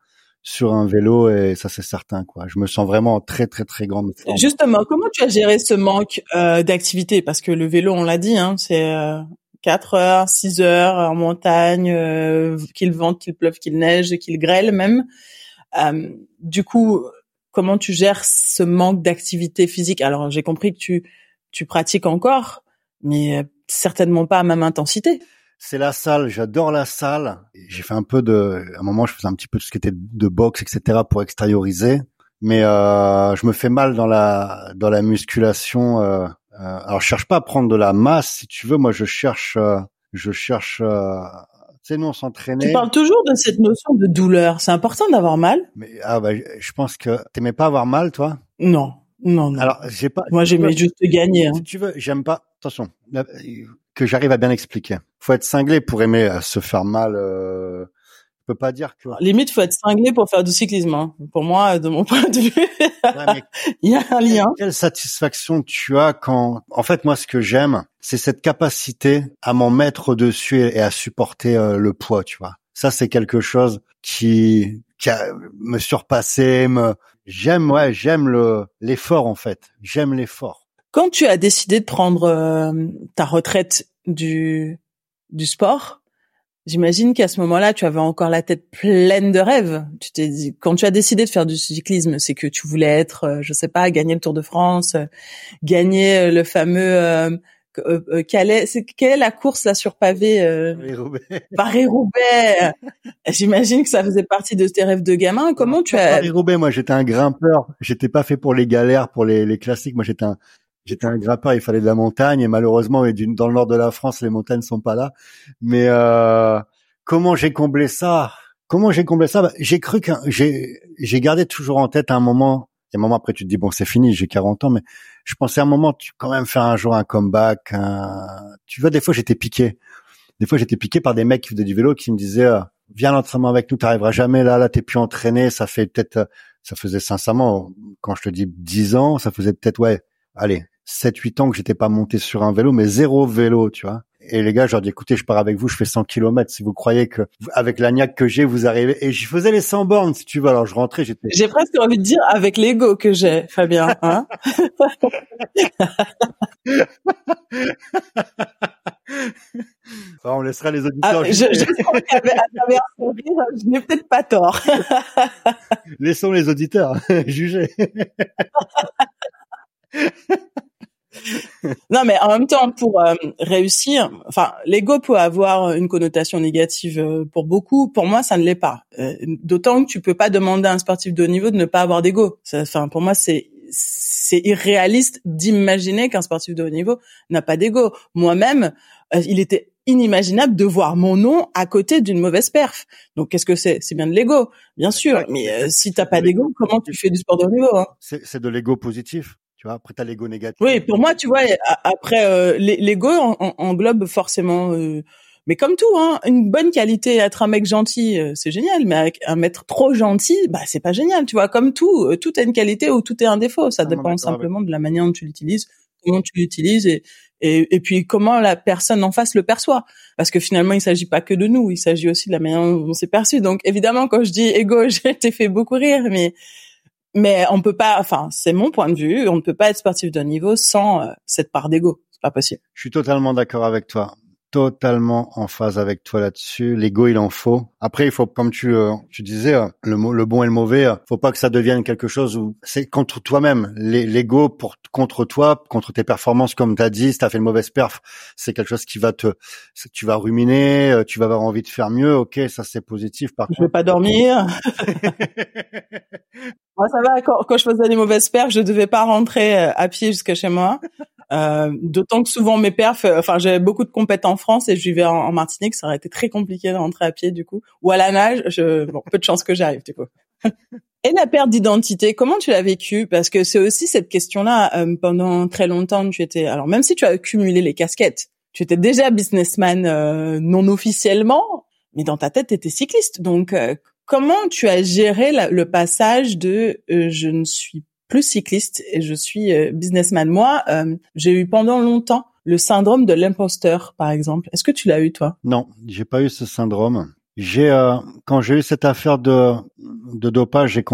sur un vélo et ça c'est certain quoi. Je me sens vraiment très très très grande. Justement, comment tu as géré ce manque euh, d'activité? Parce que le vélo, on l'a dit, hein, c'est euh, 4 heures, 6 heures en montagne, euh, qu'il vente, qu'il pleuve, qu'il neige, qu'il grêle même. Euh, du coup, comment tu gères ce manque d'activité physique? Alors j'ai compris que tu tu pratiques encore, mais certainement pas à même intensité c'est la salle. J'adore la salle. J'ai fait un peu de, à un moment, je faisais un petit peu tout ce qui était de boxe, etc., pour extérioriser. Mais euh, je me fais mal dans la dans la musculation. Euh, euh, alors, je cherche pas à prendre de la masse, si tu veux. Moi, je cherche, euh, je cherche. Euh, tu sais, nous, on s'entraînait. Tu parles toujours de cette notion de douleur. C'est important d'avoir mal. Mais ah bah, je pense que t'aimais pas avoir mal, toi? Non, non, non. Alors, j'ai pas. Moi, j'aimais juste gagner. Hein. Si tu veux, j'aime pas. Attention, que j'arrive à bien expliquer. Faut être cinglé pour aimer euh, se faire mal. Euh, je peux pas dire que. Limite, faut être cinglé pour faire du cyclisme. Hein. Pour moi, de mon *laughs* point de vue, *laughs* il y a un lien. Quelle satisfaction tu as quand, en fait, moi, ce que j'aime, c'est cette capacité à m'en mettre au-dessus et à supporter euh, le poids, tu vois. Ça, c'est quelque chose qui, qui a, me surpassé, me, j'aime, ouais, j'aime le, l'effort, en fait. J'aime l'effort. Quand tu as décidé de prendre euh, ta retraite du du sport, j'imagine qu'à ce moment-là, tu avais encore la tête pleine de rêves. Tu t'es dit, quand tu as décidé de faire du cyclisme, c'est que tu voulais être, euh, je sais pas, gagner le Tour de France, euh, gagner le fameux euh, euh, quelle, est, quelle est la course là sur pavé euh, *laughs* Paris-Roubaix. J'imagine que ça faisait partie de tes rêves de gamin. Comment tu as Paris-Roubaix Moi, j'étais un grimpeur. J'étais pas fait pour les galères, pour les, les classiques. Moi, j'étais un, j'étais un grimpeur, il fallait de la montagne et malheureusement dans le nord de la France, les montagnes sont pas là. Mais euh, comment j'ai comblé ça? Comment j'ai comblé ça? Bah, J'ai cru que j'ai gardé toujours en tête un moment. Et un moment après, tu te dis bon, c'est fini, j'ai 40 ans, mais je pensais à un moment, tu quand même faire un jour un comeback. Tu vois, des fois j'étais piqué. Des fois j'étais piqué par des mecs qui faisaient du vélo qui me disaient euh, viens l'entraînement avec nous, t'arriveras jamais là, là t'es plus entraîné. Ça fait peut-être, ça faisait sincèrement, quand je te dis 10 ans, ça faisait peut-être ouais, allez 7-8 ans que j'étais pas monté sur un vélo, mais zéro vélo, tu vois. Et les gars, je leur dis, écoutez, je pars avec vous, je fais 100 km. Si vous croyez que, avec l'agnac que j'ai, vous arrivez. Et j'y faisais les 100 bornes, si tu veux. Alors, je rentrais, j'étais... J'ai presque envie de dire avec l'ego que j'ai, Fabien, hein. on laissera les auditeurs. Ah, je, je, je n'ai peut-être pas tort. Laissons les auditeurs *laughs* juger. *laughs* *laughs* non, mais en même temps, pour euh, réussir, enfin, l'ego peut avoir une connotation négative euh, pour beaucoup. Pour moi, ça ne l'est pas. Euh, d'autant que tu peux pas demander à un sportif de haut niveau de ne pas avoir d'ego. Enfin, pour moi, c'est c'est irréaliste d'imaginer qu'un sportif de haut niveau n'a pas d'ego. Moi-même, il était inimaginable de voir mon nom à côté d'une mauvaise perf. Donc qu'est-ce que c'est? C'est bien de l'ego, bien sûr. Mais si t'as pas d'ego, comment tu fais du sport de haut niveau hein? C'est de l'ego positif. Tu vois, après t'as l'ego négatif. Oui, pour moi, tu vois, après euh, l'ego englobe forcément. Euh, mais comme tout, hein, une bonne qualité, être un mec gentil, euh, c'est génial. Mais avec un mec trop gentil, bah c'est pas génial. Tu vois, comme tout, euh, tout est une qualité ou tout est un défaut. Ça dépend simplement de la manière dont tu l'utilises, comment tu l'utilises et, et, et puis comment la personne en face le perçoit. Parce que finalement, il s'agit pas que de nous, il s'agit aussi de la manière dont on s'est perçu. Donc évidemment, quand je dis ego, *laughs* j'ai été fait beaucoup rire, mais mais on peut pas, enfin, c'est mon point de vue, on ne peut pas être sportif de niveau sans euh, cette part d'ego. C'est pas possible. Je suis totalement d'accord avec toi totalement en phase avec toi là-dessus. L'ego, il en faut. Après, il faut, comme tu euh, tu disais, euh, le, le bon et le mauvais. Euh, faut pas que ça devienne quelque chose où c'est contre toi-même. L'ego pour contre toi, contre tes performances, comme tu as dit, si t'as fait une mauvaise perf, c'est quelque chose qui va te, tu vas ruminer, tu vas avoir envie de faire mieux. Ok, ça c'est positif. Par je vais pas dormir. *laughs* *laughs* Moi, ça va. Quand, quand, je faisais des mauvaises perfs, je devais pas rentrer à pied jusqu'à chez moi. Euh, D'autant que souvent mes perfs, euh, enfin j'avais beaucoup de compétences en France et je vivais en, Martinique, ça aurait été très compliqué de rentrer à pied du coup. Ou à la nage, je, bon, peu de chance que j'arrive du coup. *laughs* et la perte d'identité, comment tu l'as vécu Parce que c'est aussi cette question-là. Euh, pendant très longtemps, tu étais, alors même si tu as accumulé les casquettes, tu étais déjà businessman euh, non officiellement, mais dans ta tête, tu étais cycliste. Donc comment tu as géré le passage de je ne suis plus cycliste et je suis euh, businessman. Moi, euh, j'ai eu pendant longtemps le syndrome de l'imposteur, par exemple. Est-ce que tu l'as eu toi? Non, j'ai pas eu ce syndrome. J'ai euh, quand j'ai eu cette affaire de de dopage, j'ai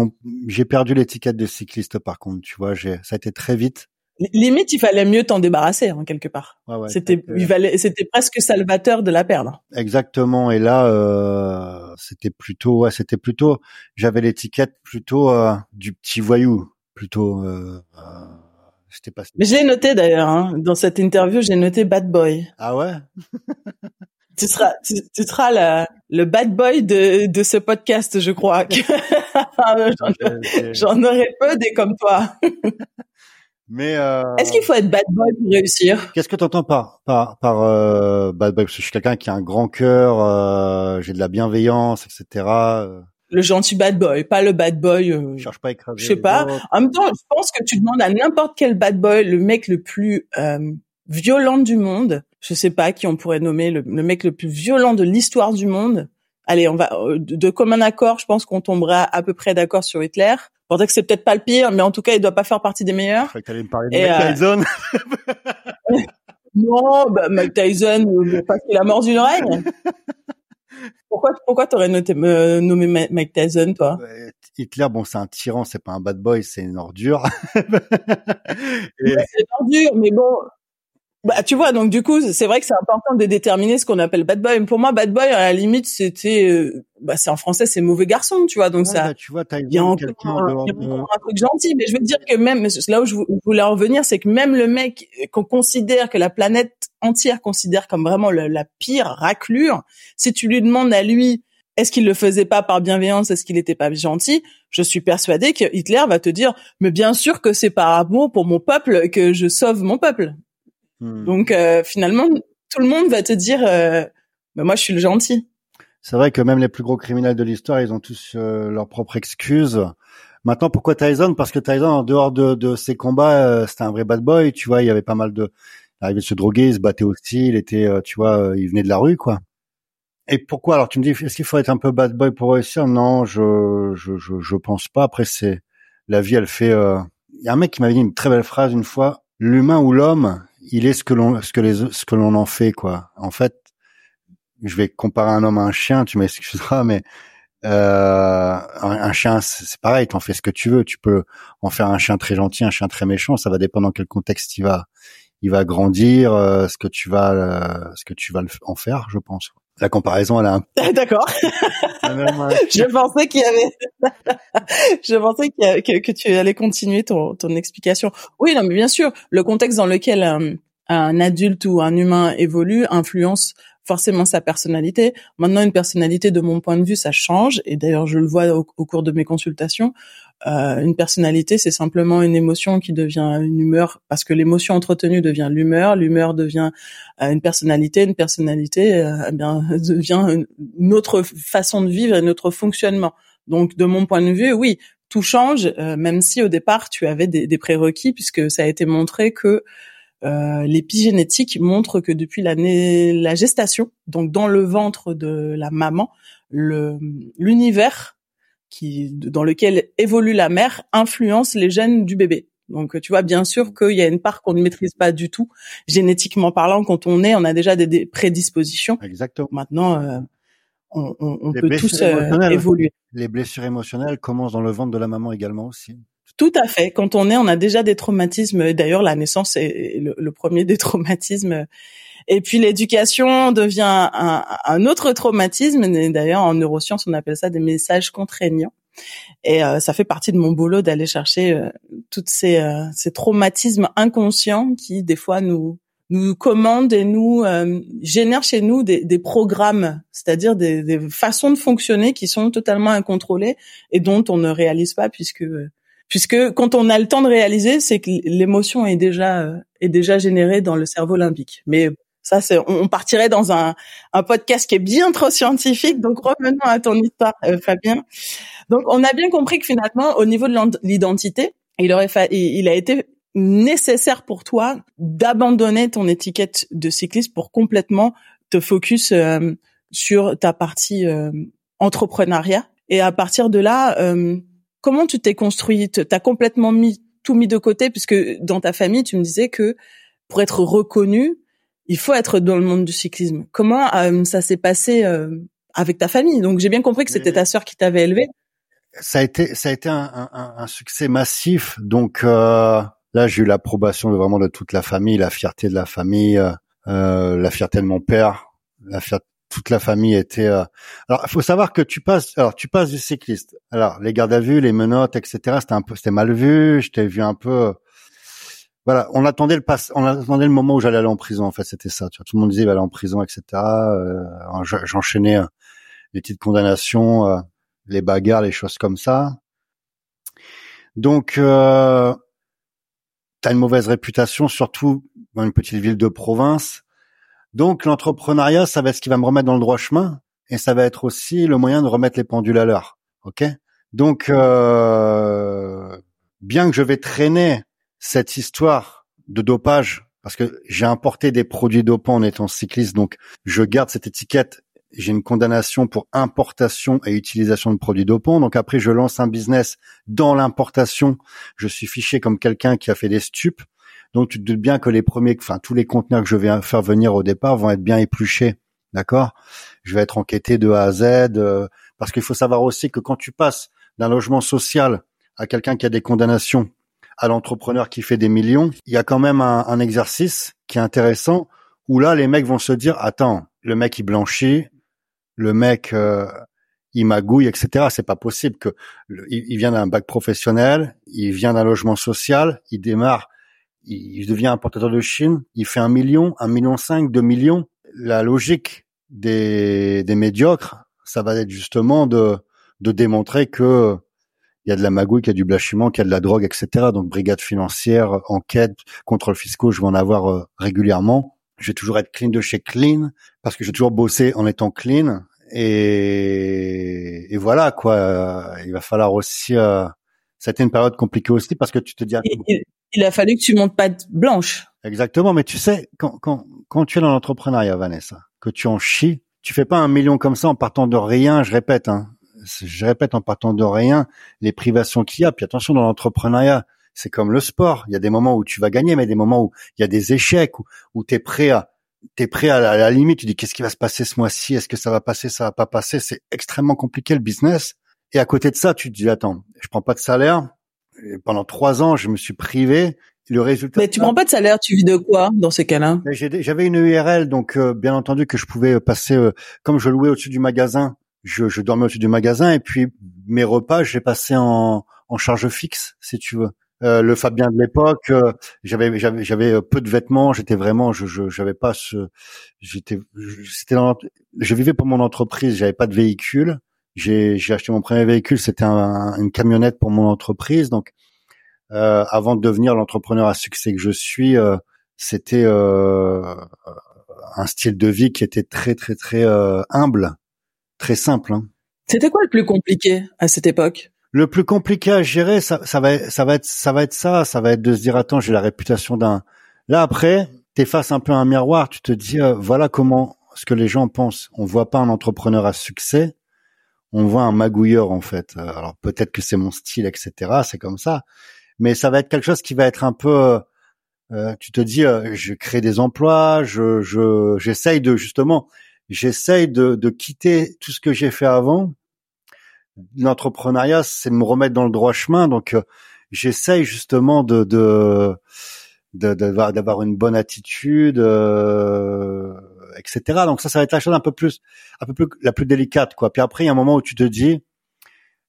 j'ai perdu l'étiquette de cycliste. Par contre, tu vois, j'ai ça a été très vite. Limite, il fallait mieux t'en débarrasser hein, quelque part. Ouais, ouais, c'était, il fallait, c'était presque salvateur de la perdre. Exactement. Et là, euh, c'était plutôt, ouais, c'était plutôt, j'avais l'étiquette plutôt du petit voyou plutôt. Euh, euh, pas. Mais j'ai noté d'ailleurs hein, dans cette interview, j'ai noté bad boy. Ah ouais? tu seras, tu, seras la, le bad boy de, de ce podcast, je crois. *laughs* *laughs* J'en aurais peu des comme toi. *laughs* Mais euh... est-ce qu'il faut être bad boy pour réussir? Qu'est-ce que tu entends par par par euh, bad boy? Parce que je suis quelqu'un qui a un grand cœur, euh, j'ai de la bienveillance, etc le gentil bad boy, pas le bad boy. Euh, cherche pas à écraser. Je sais pas. En même temps, je pense que tu demandes à n'importe quel bad boy, le mec le plus euh, violent du monde. Je sais pas qui on pourrait nommer le, mec le plus violent de l'histoire du monde. Allez, on va euh, de, commun accord. Je pense qu'on tombera à peu près d'accord sur Hitler. Pour dire que c'est peut-être pas le pire, mais en tout cas, il doit pas faire partie des meilleurs. Je que allais me parler de Mike Tyson. *laughs* non, bah, Mike Tyson, parce qu'il a mordu une règle. *laughs* Pourquoi, pourquoi t'aurais noté, euh, nommé Mike Tyson, toi? Hitler, bon, c'est un tyran, c'est pas un bad boy, c'est une ordure. *laughs* C'est une ordure, mais bon, bah, tu vois, donc du coup, c'est vrai que c'est important de déterminer ce qu'on appelle bad boy. Pour moi, bad boy, à la limite, c'était, euh, bah, c'est en français, c'est mauvais garçon, tu vois. Donc ça, bah, tu vois, il y a encore un, un, truc gentil, mais je veux dire que même là où je voulais en revenir, c'est que même le mec qu'on considère que la planète entière considère comme vraiment la pire raclure, si tu lui demandes à lui, est-ce qu'il le faisait pas par bienveillance, est-ce qu'il était pas gentil Je suis persuadée que Hitler va te dire, mais bien sûr que c'est par amour pour mon peuple que je sauve mon peuple. Hmm. Donc euh, finalement, tout le monde va te dire, euh, bah, moi je suis le gentil. C'est vrai que même les plus gros criminels de l'histoire, ils ont tous euh, leurs propres excuses. Maintenant, pourquoi Tyson? Parce que Tyson, en dehors de, de ses combats, c'était un vrai bad boy. Tu vois, il y avait pas mal de, il arrivait de se droguer, il se battait aussi, il était, tu vois, il venait de la rue, quoi. Et pourquoi? Alors tu me dis, est-ce qu'il faut être un peu bad boy pour réussir? Non, je, je, je, je, pense pas. Après, c'est la vie, elle fait. Il y a un mec qui m'avait dit une très belle phrase une fois l'humain ou l'homme, il est ce que l'on ce que les ce que l'on en fait quoi. En fait, je vais comparer un homme à un chien, tu m'excuseras, mais euh, un, chien c'est pareil, tu en fais ce que tu veux. Tu peux en faire un chien très gentil, un chien très méchant, ça va dépendre dans quel contexte il va il va grandir, euh, ce que tu vas, euh, ce que tu vas en faire, je pense. La comparaison, elle a un. *laughs* D'accord. je pensais qu'il y avait. *laughs* je pensais que, que, tu allais continuer ton, ton explication. Oui, non, mais bien sûr, le contexte dans lequel un, un adulte ou un humain évolue influence forcément sa personnalité. Maintenant, une personnalité, de mon point de vue, ça change. Et d'ailleurs, je le vois au, cours de mes consultations. Euh, une personnalité, c'est simplement une émotion qui devient une humeur, parce que l'émotion entretenue devient l'humeur, l'humeur devient euh, une personnalité, une personnalité euh, eh bien *laughs* devient une, autre façon de vivre, un autre fonctionnement. Donc, de mon point de vue, oui, tout change, même si au départ tu avais des, prérequis, puisque ça a été montré que euh, l'épigénétique montre que depuis l'année la gestation, donc dans le ventre de la maman, l'univers qui dans lequel évolue la mère influence les gènes du bébé. Donc tu vois bien sûr qu'il y a une part qu'on ne maîtrise pas du tout génétiquement parlant. Quand on est, on a déjà des, prédispositions. Exactement. Maintenant, euh, on, on, on peut tous euh, évoluer. Les blessures émotionnelles commencent dans le ventre de la maman également aussi. Tout à fait. Quand on est, on a déjà des traumatismes. D'ailleurs, la naissance est le, premier des traumatismes. Et puis l'éducation devient un, autre traumatisme. D'ailleurs, en neurosciences, on appelle ça des messages contraignants. Et euh, ça fait partie de mon boulot d'aller chercher euh, toutes ces, euh, traumatismes inconscients qui, des fois, nous nous commandent et nous génèrent chez nous des, programmes, c'est-à-dire des, des, façons de fonctionner qui sont totalement incontrôlées et dont on ne réalise pas puisque puisque quand on a le temps de réaliser, c'est que l'émotion est déjà euh, est déjà générée dans le cerveau limbique. Mais ça, c'est on partirait dans un, un podcast qui est bien trop scientifique. Donc revenons à ton histoire, euh, Fabien. Donc on a bien compris que finalement, au niveau de l'identité, il aurait il a été nécessaire pour toi d'abandonner ton étiquette de cycliste pour complètement te focus euh, sur ta partie entrepreneuriat. Et à partir de là, comment tu t'es construite T'as complètement mis tout mis de côté puisque dans ta famille, tu me disais que pour être reconnu, il faut être dans le monde du cyclisme. Comment euh, ça s'est passé euh, avec ta famille? Donc j'ai bien compris que c'était ta sœur qui t'avait élevé. Ça a été ça a été un, un, un succès massif. Donc euh, là, j'ai eu l'approbation de vraiment de toute la famille, la fierté de la famille, la fierté de mon père, la fierté toute la famille était. Euh... Alors, il faut savoir que tu passes. Alors, tu passes du cycliste. Alors, les gardes à vue, les menottes, etc. C'était un peu, c'était mal vu. Je t'ai vu un peu. Voilà, on attendait le passe, on attendait le moment où j'allais aller en prison. En fait, c'était ça. Tu vois, tout le monde disait il va aller en prison, etc. Euh, J'enchaînais euh, les petites condamnations, euh, les bagarres, les choses comme ça. Donc, euh, t'as une mauvaise réputation, surtout dans une petite ville de province. Donc l'entrepreneuriat, ça va être ce qui va me remettre dans le droit chemin et ça va être aussi le moyen de remettre les pendules à l'heure. Ok? Donc euh, bien que je vais traîner cette histoire de dopage parce que j'ai importé des produits dopants en étant cycliste, donc je garde cette étiquette. J'ai une condamnation pour importation et utilisation de produits dopants. Donc après, je lance un business dans l'importation. Je suis fiché comme quelqu'un qui a fait des stupes. Donc tu te doutes bien que les premiers, enfin tous les conteneurs que je vais faire venir au départ vont être bien épluchés, d'accord? Je vais être enquêté de A à Z, euh, parce qu'il faut savoir aussi que quand tu passes d'un logement social à quelqu'un qui a des condamnations, à l'entrepreneur qui fait des millions, il y a quand même un, exercice qui est intéressant où là les mecs vont se dire attends, le mec il blanchit, le mec euh, il magouille, etc. C'est pas possible que il vient d'un bac professionnel, il vient d'un logement social, il démarre il devient importateur de Chine, il fait un million, un million cinq, deux millions. La logique des, des médiocres, ça va être justement de, de démontrer que il y a de la magouille, qu'il y a du blanchiment, qu'il y a de la drogue, etc. Donc brigade financière, enquête, contrôle fiscaux, je vais en avoir euh, régulièrement. Je vais toujours être clean de chez clean parce que j'ai toujours bossé en étant clean et, et voilà quoi. il va falloir aussi. Euh, ça a été une période compliquée aussi parce que tu te dis il a fallu que tu montes pas blanche. Exactement, mais tu sais, quand, quand, quand tu es dans l'entrepreneuriat, Vanessa, que tu en chies, tu fais pas un million comme ça en partant de rien, je répète, hein, je répète, en partant de rien, les privations qu'il y a. Puis attention, dans l'entrepreneuriat, c'est comme le sport. Il y a des moments où tu vas gagner, mais des moments où il y a des échecs, où, où tu es prêt à t'es prêt à la, à la limite, tu dis qu'est-ce qui va se passer ce mois-ci, est-ce que ça va passer, ça va pas passer, c'est extrêmement compliqué le business. Et à côté de ça, tu te dis attends, je prends pas de salaire, pendant trois ans, je me suis privé le résultat. Mais tu prends pas de salaire, tu vis de quoi dans ces cas-là? J'avais une URL, donc euh, bien entendu que je pouvais passer, euh, comme je louais au-dessus du magasin, je, je dormais au-dessus du magasin et puis mes repas, j'ai passé en, en charge fixe, si tu veux. Euh, le Fabien de l'époque, j'avais j'avais j'avais peu de vêtements, j'étais vraiment je j'avais pas ce j'étais c'était je vivais pour mon entreprise, j'avais pas de véhicule. J'ai j'ai acheté mon premier véhicule, c'était un, une camionnette pour mon entreprise donc euh, avant de devenir l'entrepreneur à succès que je suis, euh, c'était euh, un style de vie qui était très très très humble, très simple. Hein. C'était quoi le plus compliqué à cette époque? Le plus compliqué à gérer, ça, ça va, ça va être, ça va être ça, ça va être de se dire attends, j'ai la réputation d'un. Là après, t'es face un peu à un miroir, tu te dis voilà comment ce que les gens pensent. On voit pas un entrepreneur à succès, on voit un magouilleur en fait. Alors peut-être que c'est mon style, etc. C'est comme ça mais ça va être quelque chose qui va être un peu euh, euh tu te dis euh, je crée des emplois je je j'essaye de justement j'essaye de, de quitter tout ce que j'ai fait avant. L'entrepreneuriat c'est me remettre dans le droit chemin. Donc euh, j'essaye justement de de d'avoir d'avoir une bonne attitude etc donc ça ça va être la chose un peu plus un peu plus la plus délicate quoi. Puis après il y a un moment où tu te dis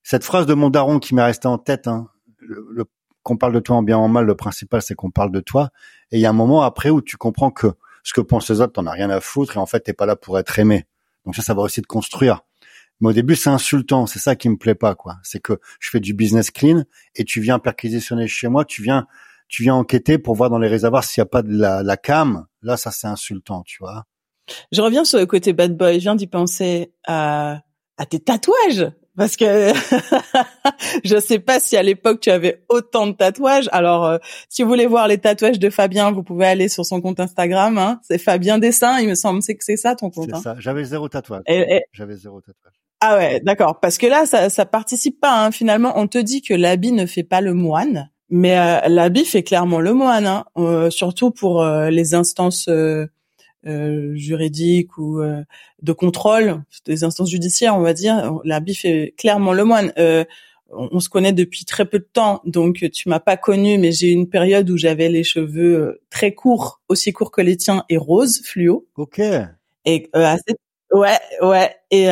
cette phrase de mon daron qui m'est restée en tête hein, le, qu'on parle de toi en bien ou en mal, le principal c'est qu'on parle de toi. Et il y a un moment après où tu comprends que ce que pensent les autres, t'en as rien à foutre et en fait t'es pas là pour être aimé. Donc ça, ça va aussi te construire. Mais au début, c'est insultant. C'est ça qui me plaît pas, quoi. C'est que je fais du business clean et tu viens perquisitionner chez moi, tu viens, tu viens enquêter pour voir dans les réservoirs s'il y a pas de la, la cam. Là, ça, c'est insultant, tu vois. Je reviens sur le côté bad boy. Je viens d'y penser à, à tes tatouages parce que *laughs* je sais pas si à l'époque tu avais autant de tatouages. Alors, euh, si vous voulez voir les tatouages de Fabien, vous pouvez aller sur son compte Instagram. Hein. C'est Fabien Dessin, il me semble. C'est que c'est ça ton compte. C'est hein. ça. J'avais zéro tatouage. J'avais zéro tatouage. Ah ouais, d'accord. Parce que là, ça, ça participe pas. Hein. Finalement, on te dit que l'habit ne fait pas le moine, mais euh, l'habit fait clairement le moine. Hein. Euh, surtout pour les instances euh, juridique ou euh, de contrôle des instances judiciaires, on va dire, la BIF est clairement le moine. Euh, on, se connaît depuis très peu de temps, donc tu m'as pas connu, mais j'ai eu une période où j'avais les cheveux euh, très courts, aussi courts que les tiens, et roses, fluo. Ok. Et à cette... ouais, ouais, et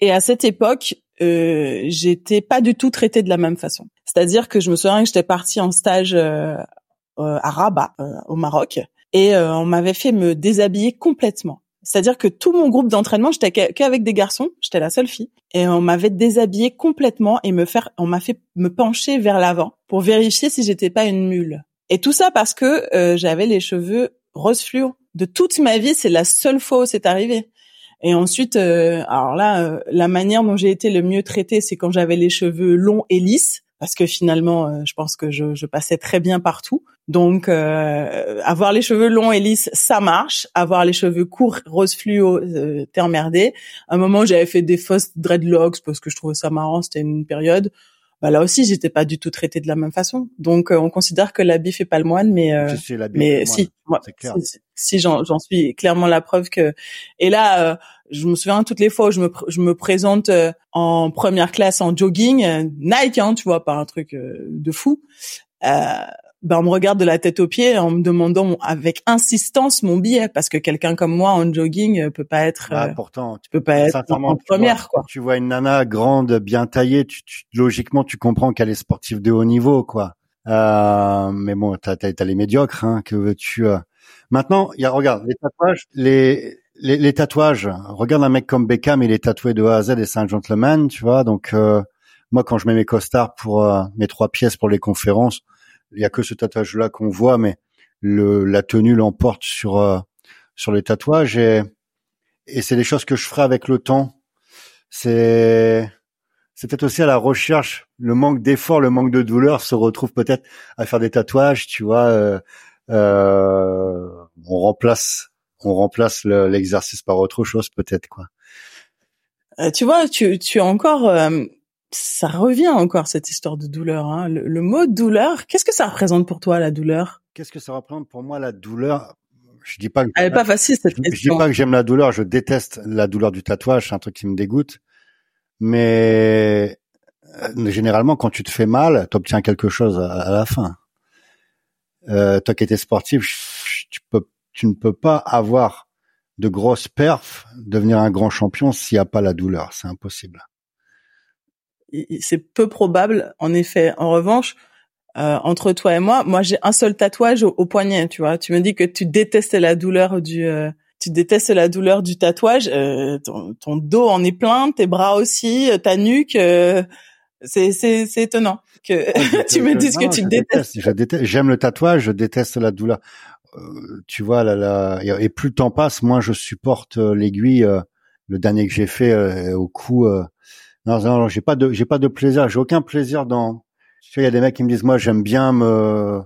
et à cette époque, euh, j'étais pas du tout traitée de la même façon. C'est-à-dire que je me souviens que j'étais partie en stage à Rabat, au Maroc, et euh, on m'avait fait me déshabiller complètement. C'est-à-dire que tout mon groupe d'entraînement, j'étais qu'avec des garçons, j'étais la seule fille, et on m'avait déshabillé complètement et me faire, on m'a fait me pencher vers l'avant pour vérifier si j'étais pas une mule. Et tout ça parce que euh, j'avais les cheveux rose fluo. De toute ma vie, c'est la seule fois où c'est arrivé. Et ensuite, euh, alors là, la manière dont j'ai été le mieux traitée, c'est quand j'avais les cheveux longs et lisses parce que finalement, euh, je pense que je, je, passais très bien partout. Donc, euh, avoir les cheveux longs et lisses, ça marche. Avoir les cheveux courts, rose fluo, euh, t'es emmerdé. À un moment, j'avais fait des fausses dreadlocks parce que je trouvais ça marrant. C'était une période. Bah, là aussi, j'étais pas du tout traitée de la même façon. Donc, euh, on considère que l'habit fait pas le moine, mais euh, mais si, moi, si, si j'en suis clairement la preuve que. Et là, je me souviens toutes les fois où je me, je me présente euh, en première classe en jogging, euh, Nike, hein, tu vois, pas un truc euh, de fou. Euh, ben on me regarde de la tête aux pieds en me demandant avec insistance mon billet parce que quelqu'un comme moi en jogging peut pas être ah, pourtant tu peux pas être en première quoi. Tu vois une nana grande bien taillée, tu, logiquement tu comprends qu'elle est sportive de haut niveau quoi. Euh, mais bon, t'as as, les médiocres hein, que veux-tu. Maintenant, il y a regarde les tatouages, les les, les, tatouages. Regarde un mec comme Beckham, il est tatoué de A à Z et c'est un gentleman, tu vois. Donc euh, moi, quand je mets mes costards pour euh, mes trois pièces pour les conférences, il y a que ce tatouage-là qu'on voit, mais le, la tenue l'emporte sur euh, sur les tatouages et et c'est des choses que je ferai avec le temps. C'est c'est peut-être aussi à la recherche, le manque d'effort, le manque de douleur se retrouve peut-être à faire des tatouages, tu vois. Euh, on remplace on remplace l'exercice par autre chose peut-être quoi. Euh, tu vois, tu tu as encore euh, ça revient encore cette histoire de douleur. Hein. Le, mot douleur, qu'est-ce que ça représente pour toi la douleur? Qu'est-ce que ça représente pour moi la douleur? Je dis pas. Que Elle est pas facile cette je, Je dis pas que j'aime la douleur. Je déteste la douleur du tatouage. C'est un truc qui me dégoûte. Mais euh, généralement, quand tu te fais mal, tu obtiens quelque chose à, la fin. euh, toi qui étais sportif, tu peux, tu ne peux pas avoir de grosses perfs, devenir un grand champion s'il n'y a pas la douleur. C'est impossible. C'est peu probable, en effet. En revanche, euh, entre toi et moi, moi j'ai un seul tatouage au, poignet, tu vois. Tu me dis que tu détestes la douleur du, euh, tu détestes la douleur du tatouage. Euh, ton, dos en est plein, tes bras aussi, ta nuque. c'est c'est c'est étonnant que *laughs* tu me dises que tu détestes. déteste. J'aime le tatouage, je déteste la douleur. Tu vois là, là, et plus le temps passe, moins je supporte l'aiguille. le dernier que j'ai fait au cou. non, non, j'ai pas de, j'ai pas de plaisir. J'ai aucun plaisir dans il y a des mecs qui me disent moi j'aime bien me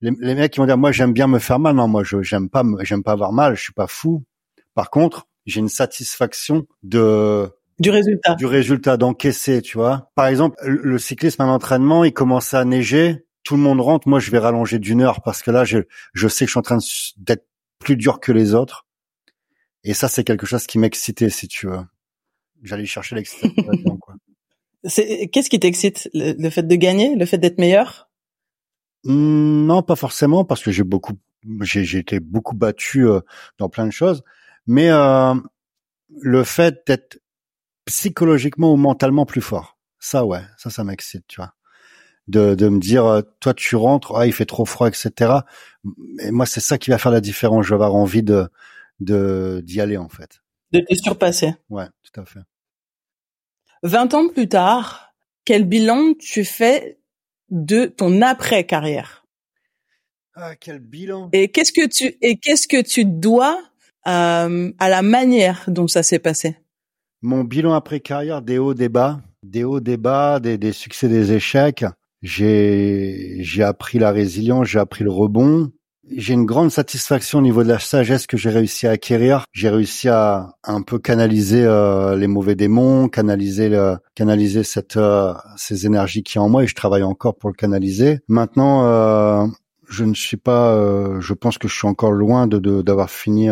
les, mecs qui vont dire moi j'aime bien me faire mal. Non, moi je j'aime pas j'aime pas avoir mal. Je suis pas fou. Par contre, j'ai une satisfaction de du résultat. Du résultat d'encaisser, tu vois. Par exemple, le cyclisme, un entraînement, il commence à neiger, tout le monde rentre, moi je vais rallonger d'une heure parce que là je je sais que je suis en train d'être plus dur que les autres. Et ça c'est quelque chose qui m'excitait si tu veux. J'allais chercher l'excitation quoi. *laughs* Qu'est-ce qui t'excite? Le, fait de gagner, le fait d'être meilleur? Mmh, Non, pas forcément, parce que j'ai beaucoup, j'ai été beaucoup battu euh, dans plein de choses, mais euh, le fait d'être psychologiquement ou mentalement plus fort, ça ouais, ça ça m'excite, tu vois. De, de me dire, euh, toi tu rentres, ah il fait trop froid, etc. Et moi c'est ça qui va faire la différence. Je vais avoir envie de de d'y aller en fait. De te surpasser. Ouais, tout à fait. 20 ans plus tard, quel bilan tu fais de ton après-carrière? Ah, quel bilan Et qu'est-ce que tu et qu'est-ce que tu dois euh, à la manière dont ça s'est passé? Mon bilan après-carrière, des hauts, des bas, des hauts, des bas, des, des succès, des échecs. J'ai j'ai appris la résilience, j'ai appris le rebond, j'ai une grande satisfaction au niveau de la sagesse que j'ai réussi à acquérir. J'ai réussi à, un peu canaliser euh, les mauvais démons, canaliser le, canaliser cette euh, ces énergies qui en moi et je travaille encore pour le canaliser. Maintenant, euh, je ne suis pas, je pense que je suis encore loin de d'avoir fini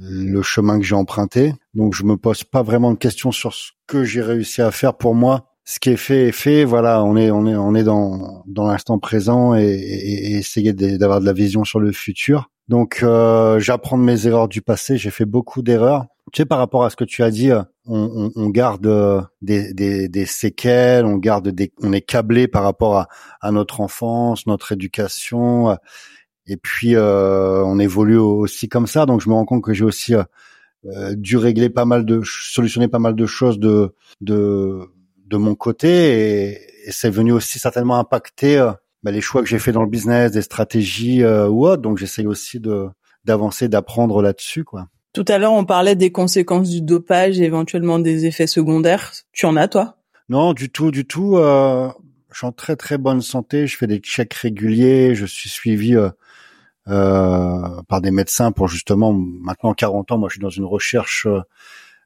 le chemin que j'ai emprunté. Donc je me pose pas vraiment de questions sur ce que j'ai réussi à faire pour moi ce qui est fait est fait. Voilà, on est on est on est dans dans l'instant présent et, et, essayer d'avoir de la vision sur le futur. Donc euh, j'apprends de mes erreurs du passé. J'ai fait beaucoup d'erreurs. Tu sais, par rapport à ce que tu as dit, on, on, on garde euh, des, des, des, séquelles, on garde des, on est câblé par rapport à, à notre enfance, notre éducation, et puis euh, on évolue aussi comme ça. Donc je me rends compte que j'ai aussi euh, dû régler pas mal de, solutionner pas mal de choses de de de mon côté et, c'est venu aussi certainement impacter euh, bah, les choix que j'ai fait dans le business, des stratégies euh, ou autres. Donc j'essaye aussi de d'avancer, d'apprendre là-dessus, quoi. Tout à l'heure, on parlait des conséquences du dopage et éventuellement des effets secondaires. Tu en as, toi? Non, du tout, du tout. Euh, je suis en très très bonne santé. Je fais des checks réguliers. Je suis suivi euh, par des médecins pour justement maintenant 40 ans. Moi, je suis dans une recherche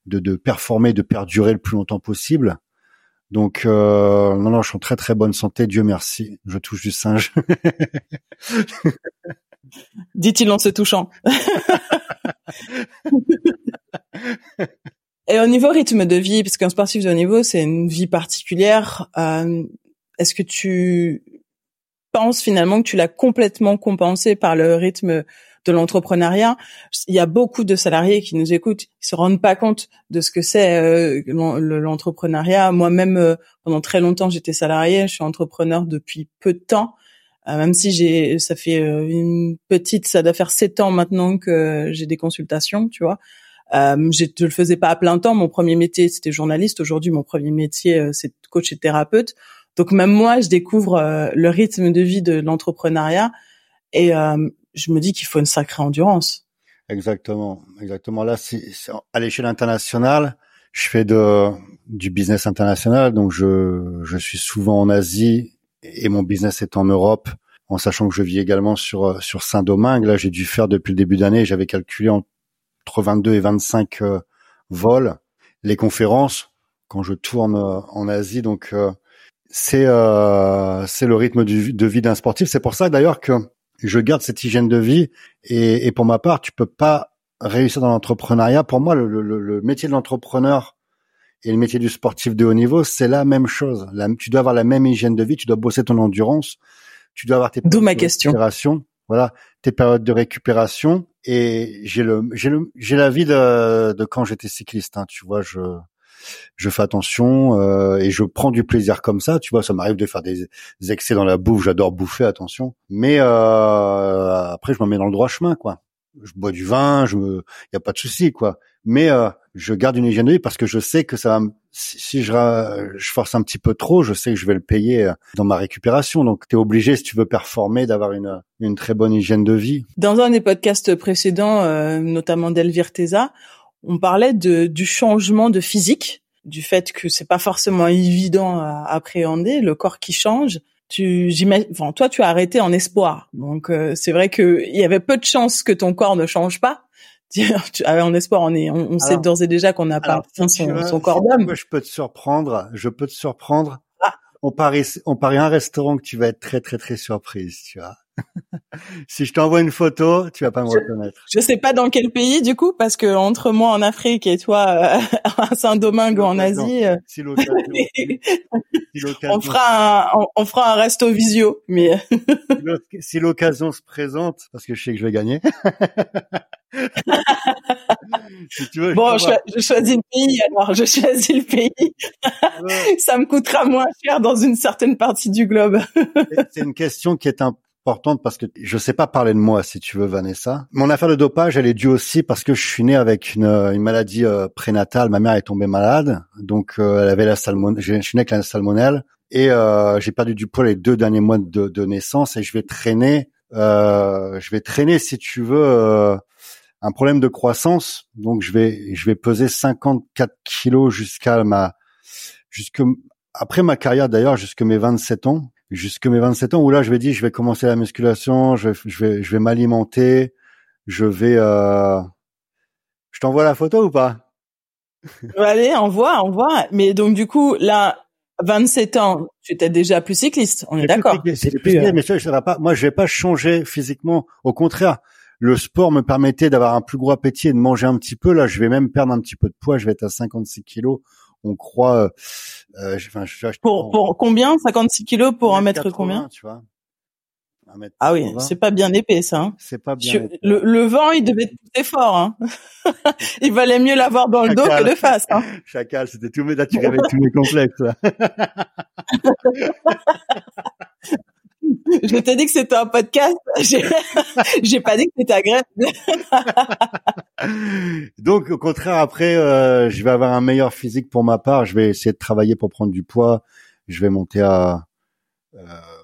de, de performer, de perdurer le plus longtemps possible. Donc euh, non, non, je suis en très très bonne santé, Dieu merci. Je touche du singe. *laughs* Dit-il en se touchant. *laughs* Et au niveau rythme de vie, parce qu'un sportif de haut niveau, c'est une vie particulière. Euh, Est-ce que tu penses finalement que tu l'as complètement compensé par le rythme de l'entrepreneuriat. Il y a beaucoup de salariés qui nous écoutent, qui se rendent pas compte de ce que c'est euh, l'entrepreneuriat. Moi-même, euh, pendant très longtemps, j'étais salarié. Je suis entrepreneur depuis peu de temps. Euh, même si j'ai, ça fait une petite, ça doit faire sept ans maintenant que j'ai des consultations, tu vois. Euh, je le faisais pas à plein temps. Mon premier métier, c'était journaliste. Aujourd'hui, mon premier métier, c'est coach et thérapeute. Donc même moi, je découvre le rythme de vie de l'entrepreneuriat et je me dis qu'il faut une sacrée endurance. Exactement, exactement. Là, c'est à l'échelle internationale. Je fais de du business international, donc je je suis souvent en Asie et mon business est en Europe, en sachant que je vis également sur sur Saint-Domingue. Là, j'ai dû faire depuis le début d'année, j'avais calculé entre 22 et 25 euh, vols. Les conférences quand je tourne euh, en Asie, donc euh, c'est c'est le rythme de vie d'un sportif. C'est pour ça d'ailleurs que je garde cette hygiène de vie et, et pour ma part, tu peux pas réussir dans l'entrepreneuriat. Pour moi, le, le, le métier de l'entrepreneur et le métier du sportif de haut niveau, c'est la même chose. tu dois avoir la même hygiène de vie, tu dois bosser ton endurance, tu dois avoir tes ma question. récupération. Voilà, tes périodes de récupération. Et j'ai le, j'ai le, j'ai la vie de, de quand j'étais cycliste. Hein, tu vois, je, je fais attention euh, et je prends du plaisir comme ça. Tu vois, ça m'arrive de faire des, excès dans la bouffe. J'adore bouffer, attention. Mais euh, après, je me mets dans le droit chemin, quoi. Je bois du vin, je me, y a pas de souci, quoi. Mais euh, je garde une hygiène de vie parce que je sais que ça va, si, je, je force un petit peu trop, je sais que je vais le payer euh, dans ma récupération. Donc, tu es obligé, si tu veux performer, d'avoir une, une très bonne hygiène de vie. Dans un des podcasts précédents, euh, notamment d'Elvire Teza, on parlait de, du changement de physique, du fait que c'est pas forcément évident à appréhender, le corps qui change. Tu, enfin, toi, tu as arrêté en espoir. Donc, euh, c'est vrai qu'il y avait peu de chances que ton corps ne change pas. *laughs* Tu avais en espoir, on est, on, sait d'ores et déjà qu'on n'a pas son, son, corps d'homme. Je peux te surprendre, je peux te surprendre. Ah. On parie, on parie un restaurant que tu vas être très, très, très surprise, tu vois. Si je t'envoie une photo, tu vas pas me reconnaître. Je sais pas dans quel pays du coup, parce que entre moi en Afrique et toi euh, *laughs* à Saint-Domingue en Asie, euh, si *laughs* on fera un, on, fera un resto visio. Mais *laughs* si l'occasion se présente, parce que je sais que je vais gagner. bon, je, je, choisis le pays alors. Je choisis le pays. Ça me coûtera moins cher dans une certaine partie du globe. C'est une question qui est un importante parce que je sais pas parler de moi si tu veux Vanessa. Mon affaire de dopage, elle est due aussi parce que je suis né avec une, une maladie euh, prénatale. Ma mère est tombée malade, donc euh, elle avait la salmonelle. Je suis né avec la salmonelle et euh, j'ai perdu du poids les deux derniers mois de, de naissance et je vais traîner. je vais traîner si tu veux un problème de croissance. Donc je vais je vais peser 54 kilos jusqu'à ma jusque après ma carrière d'ailleurs jusque mes 27 ans jusque mes 27 ans où là je vais dire je vais commencer la musculation, je, je vais je vais m'alimenter, je vais euh... je t'envoie la photo ou pas? Allez, envoie, envoie. Mais donc du coup là 27 ans, tu étais déjà plus cycliste, on est d'accord. mais ça, je pas. Moi, je vais pas changer physiquement. Au contraire, le sport me permettait d'avoir un plus gros appétit et de manger un petit peu. Là, je vais même perdre un petit peu de poids. Je vais être à 56 kilos on croit. Euh, je, pour, pour combien? 56 kilos pour un mètre combien? Tu vois ah oui, c'est pas bien épais ça. Hein. C'est pas bien. Le, le, vent, il devait être fort. Hein. *laughs* il valait mieux l'avoir dans le dos que de face. Hein. *laughs* Chacal, c'était tout mes tu avec tous mes complexes. *laughs* je t'ai dit que c'était un podcast. *laughs* *laughs* J'ai pas dit que c'était agréable. *laughs* Donc, au contraire, après, euh, je vais avoir un meilleur physique pour ma part. Je vais essayer de travailler pour prendre du poids. Je vais monter à, euh,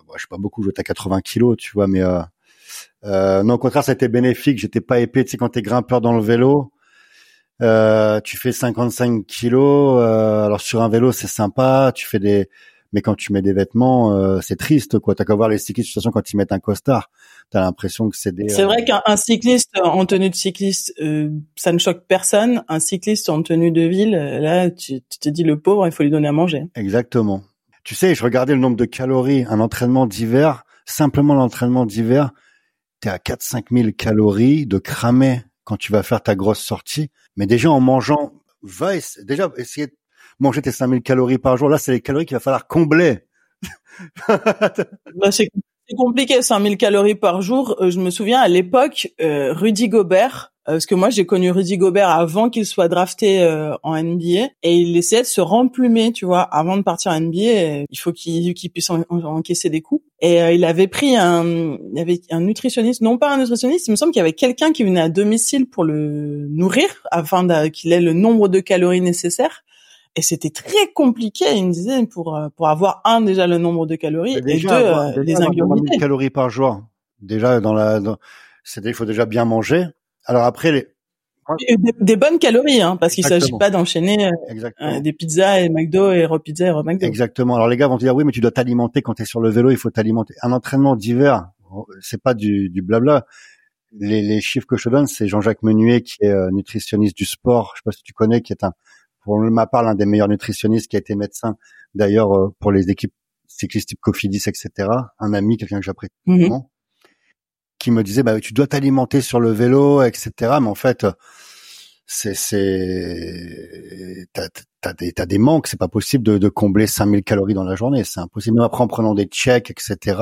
bon, je sais pas beaucoup, je vais à 80 kilos, tu vois, mais euh, euh, non, au contraire, été bénéfique. J'étais pas épais. Tu sais, quand t'es grimpeur dans le vélo, euh, tu fais 55 kilos. Euh, alors sur un vélo, c'est sympa. Tu fais des mais quand tu mets des vêtements, euh, c'est triste, quoi. T'as qu'à voir les cyclistes, de toute façon, quand ils mettent un costard, t'as l'impression que c'est des... C'est vrai euh, qu'un cycliste en tenue de cycliste, euh, ça ne choque personne. Un cycliste en tenue de ville, là, tu, tu te dis, le pauvre, il faut lui donner à manger. Exactement. Tu sais, je regardais le nombre de calories, un entraînement d'hiver, simplement l'entraînement d'hiver, t'es à 4-5 000 calories de cramer quand tu vas faire ta grosse sortie. Mais déjà, en mangeant, va déjà essayer de manger tes 5000 calories par jour. Là, c'est les calories qu'il va falloir combler. *laughs* bah, c'est compliqué, 5000 calories par jour. Euh, je me souviens à l'époque, euh, Rudy Gobert, euh, parce que moi j'ai connu Rudy Gobert avant qu'il soit drafté en NBA, et il essayait de se remplumer, tu vois, avant de partir en NBA. il faut qu'il puisse encaisser des coups. Et il avait pris un, il avait un nutritionniste, non pas un nutritionniste, il me semble qu'il y avait quelqu'un qui venait à domicile pour le nourrir afin qu'il ait le nombre de calories nécessaires et c'était très compliqué. Il me disait pour euh, pour avoir un déjà le nombre de calories et deux euh, les ingrédients. calories par jour? Déjà dans la, c'est il faut déjà bien manger. Alors après les des, bonnes calories, hein, parce qu'il s'agit pas d'enchaîner euh, des pizzas et McDo et Pizza et McDo. Exactement. Alors les gars vont te dire oui, mais tu dois t'alimenter quand tu es sur le vélo, il faut t'alimenter. Un entraînement d'hiver, c'est pas du, du blabla. Les, les chiffres que je te donne, c'est Jean-Jacques Menuet qui est nutritionniste du sport. Je sais pas si tu connais, qui est un pour ma part l'un des meilleurs nutritionnistes qui a été médecin d'ailleurs euh, pour les équipes cyclistes type Cofidis, etc. Un ami, quelqu'un que j'apprécie mmh. qui me disait bah tu dois t'alimenter sur le vélo, etc. Mais en fait c'est c'est t'as t'as des t'as des manques. C'est pas possible de, de combler 5000 calories dans la journée. C'est impossible. Même après en prenant des checks, etc.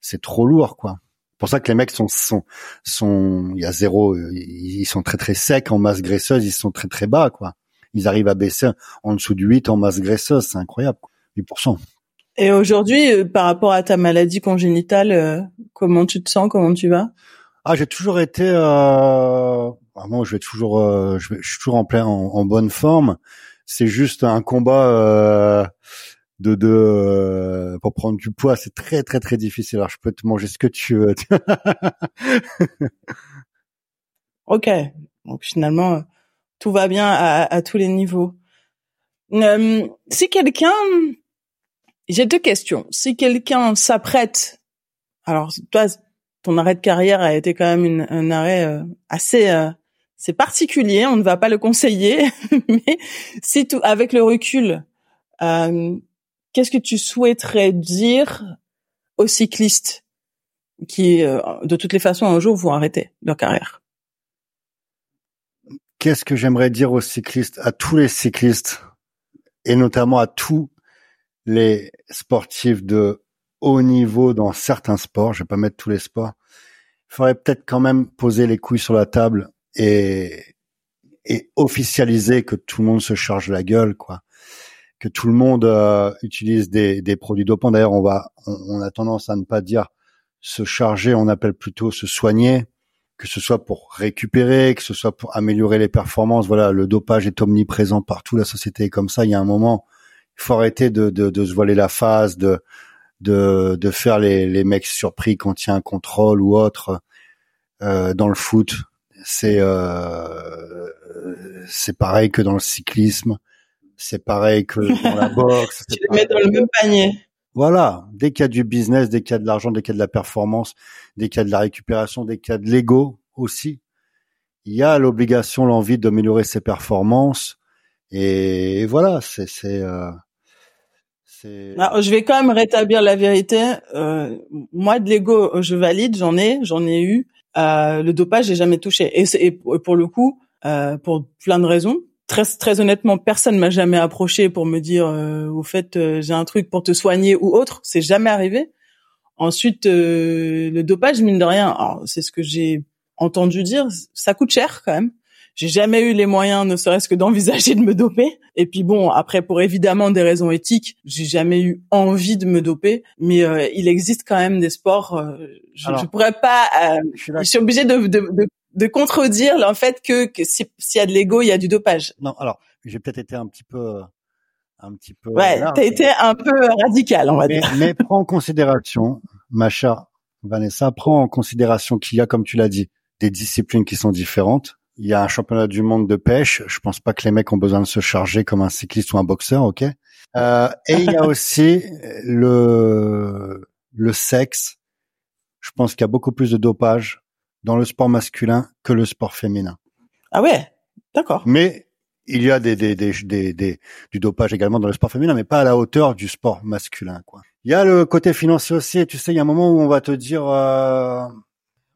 C'est trop lourd, quoi. C'est pour ça que les mecs sont sont sont il y a zéro. Ils sont très très secs en masse graisseuse. Ils sont très très bas, quoi. Ils arrivent à baisser en dessous du 8 en masse graisseuse. C'est incroyable. 8%. Et aujourd'hui, euh, par rapport à ta maladie congénitale, euh, comment tu te sens Comment tu vas? Ah, j'ai toujours été. Euh... moi, je vais toujours. Euh, je, vais, je, suis toujours en plein, en, bonne forme. C'est juste un combat euh, de de pour prendre du poids. C'est très très très difficile. Alors, je peux te manger ce que tu veux. *laughs* ok. Donc finalement, tout va bien à, tous les niveaux. Euh, si quelqu'un j'ai deux questions. Si quelqu'un s'apprête, alors toi, ton arrêt de carrière a été quand même un arrêt euh, assez, euh, c'est particulier. On ne va pas le conseiller, *laughs* mais si tout, avec le recul, qu'est-ce que tu souhaiterais dire aux cyclistes qui, de toutes les façons, un jour vont arrêter leur carrière? Qu'est-ce que j'aimerais dire aux cyclistes, à tous les cyclistes, et notamment à tous les sportifs de haut niveau dans certains sports, je vais pas mettre tous les sports, il faudrait peut-être quand même poser les couilles sur la table et, et officialiser que tout le monde se charge la gueule, quoi. Que tout le monde euh, utilise des, des produits dopants. D'ailleurs, on va, on, a tendance à ne pas dire se charger, on appelle plutôt se soigner, que ce soit pour récupérer, que ce soit pour améliorer les performances. Voilà, le dopage est omniprésent partout, la société est comme ça. Il y a un moment, il faut arrêter de, de, de, se voiler la face, de, de, de faire les, les mecs surpris quand il y a un contrôle ou autre. Euh, dans le foot, c'est euh, c'est pareil Voilà, dès qu'il y a du business, dès qu'il y a de l'argent, dès qu'il y a de la performance, dès qu'il y a de la récupération, dès qu'il y a de l'ego aussi, il y a l'obligation, l'envie d'améliorer ses performances. Et, voilà, c'est c'est euh, je vais quand même rétablir la vérité. Euh, moi, de l'ego, je valide, j'en ai, j'en ai eu. Euh, le dopage, j'ai jamais touché. Et, et, pour le coup, euh, pour plein de raisons. Très, très honnêtement, personne m'a jamais approché pour me dire, euh, au fait, euh, j'ai un truc pour te soigner ou autre. C'est jamais arrivé. Ensuite, euh, le dopage, mine de rien, c'est ce que j'ai entendu dire, ça coûte cher quand même. J'ai jamais eu les moyens, ne serait-ce que d'envisager *laughs* de me doper. Et puis bon, après, pour évidemment des raisons éthiques, j'ai jamais eu envie de me doper. Mais euh, il existe quand même des sports. Euh, je, ne pourrais pas. Euh, je, suis obligée de, de, de, de, contredire le fait que, que s'il y a de l'ego, il y a du dopage. Non, alors j'ai peut-être été un petit peu un petit peu. Ouais, t'as été un peu radical, on va mais, dire. Mais prends en considération, ma chère Vanessa, prends en considération qu'il y a, comme tu l'as dit, des disciplines qui sont différentes. Il y a un championnat du monde de pêche. Je pense pas que les mecs ont besoin de se charger comme un cycliste ou un boxeur, ok? Euh, et il y a aussi le le sexe. Je pense qu'il y a beaucoup plus de dopage dans le sport masculin que le sport féminin. Ah ouais, d'accord. Mais il y a des, des, des, des, du dopage également dans le sport féminin, mais pas à la hauteur du sport masculin. Quoi. Il y a le côté financier aussi. Tu sais, il y a un moment où on va te dire, euh,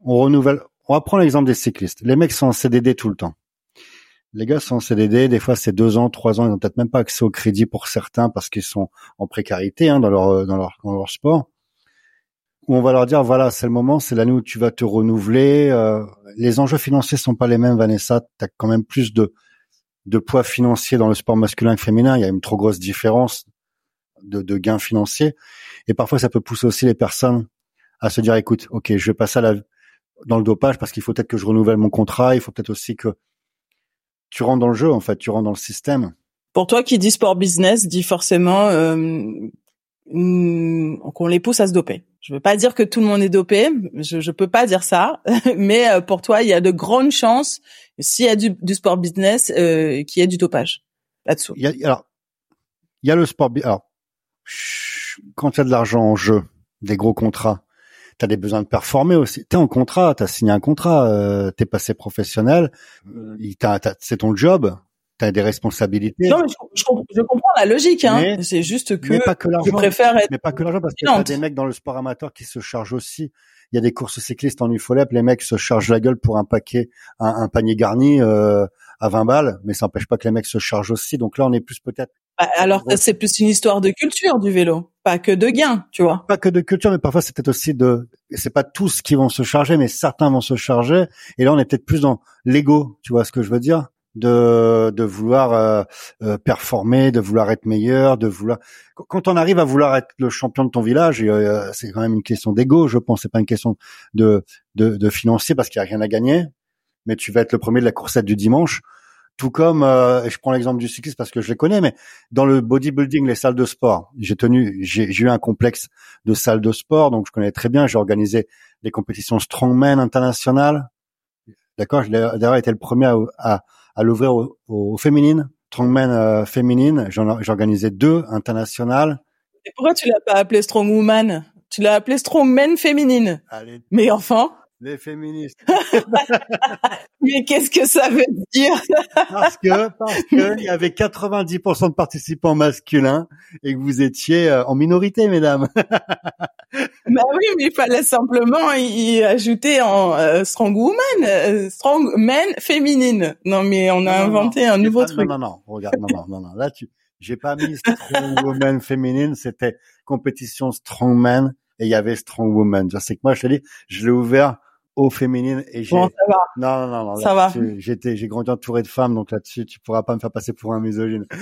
on renouvelle, on va prendre l'exemple des cyclistes. Les mecs sont en CDD tout le temps. Les gars sont en CDD, des fois c'est deux ans, trois ans, ils n'ont peut-être même pas accès au crédit pour certains parce qu'ils sont en précarité hein, dans leur dans leur dans leur sport. Où on va leur dire voilà c'est le moment, c'est l'année où tu vas te renouveler. Euh, les enjeux financiers sont pas les mêmes, Vanessa. T'as quand même plus de de poids financier dans le sport masculin que féminin. Il y a une trop grosse différence de, de gains financiers et parfois ça peut pousser aussi les personnes à se dire écoute ok je vais passer à la dans le dopage parce qu'il faut peut-être que je renouvelle mon contrat, il faut peut-être aussi que tu rentres dans le jeu en fait, tu rentres dans le système. Pour toi qui dit sport business, dit forcément euh, qu'on les pousse à se doper. Je veux pas dire que tout le monde est dopé, je, je peux pas dire ça, *laughs* mais euh, pour toi, il y a de grandes chances s'il y a du, du sport business euh, qu'il y ait du dopage là-dessous. Il y a, alors, il y a le sport. Alors, quand il y a de l'argent en jeu, des gros contrats, tu as des besoins de performer aussi. Tu es en contrat, tu as signé un contrat, euh, tu es passé professionnel, euh, c'est ton job, tu as des responsabilités. Non, mais je, je, comprends la logique. Hein. C'est juste que, pas que je préfère être... Mais pas que l'argent, parce qu'il y a des mecs dans le sport amateur qui se chargent aussi. Il y a des courses cyclistes en UFOLEP, les mecs se chargent la gueule pour un paquet, un, panier garni euh, à 20 balles, mais ça n'empêche pas que les mecs se chargent aussi. Donc là, on est plus peut-être. Bah, alors c'est plus une histoire de culture du vélo, pas que de gains, tu vois. Pas que de culture, mais parfois c'est peut-être aussi de. C'est pas tous qui vont se charger, mais certains vont se charger. Et là, on est peut-être plus dans l'ego, tu vois ce que je veux dire? De de vouloir euh, euh, performer, de vouloir être meilleur, de vouloir. Quand on arrive à vouloir être le champion de ton village, euh, c'est quand même une question d'ego, je pense. C'est pas une question de de, de financier parce qu'il y a rien à gagner, mais tu vas être le premier de la coursette du dimanche. Tout comme, et je prends l'exemple du cyclisme parce que je les connais, mais dans le bodybuilding, les salles de sport, j'ai tenu, j'ai eu un complexe de salles de sport, donc je connais très bien. J'ai organisé des compétitions strongman internationales. D'accord, j'ai d'ailleurs été le premier à, à à l'ouvrir aux, aux, féminines, strongman euh, féminine. J'ai organisé deux internationales. Et pourquoi tu l'as pas appelé strongwoman? Tu l'as appelé strongman féminine. Allez. Mais enfin. Les féministes. *laughs* Mais qu'est-ce que ça veut dire? *laughs* Parce que parce que il y avait 90% de participants masculins et que vous étiez euh, en minorité, mesdames. *laughs* bah oui, mais il fallait simplement y ajouter en euh, strong woman, euh, strong man féminine. Non, mais on a inventé un nouveau truc. Non, non, non, regarde, non, non, non. Là, tu, j'ai pas mis strong woman féminine, c'était compétition strong man et il y avait strong woman. Je sais que moi, je dis, je l'ai ouvert au féminine et j'ai bon, ça va? non non non ça va. j'étais j'ai grandi entouré de femmes donc là-dessus tu pourras pas me faire passer pour un misogyne. *laughs*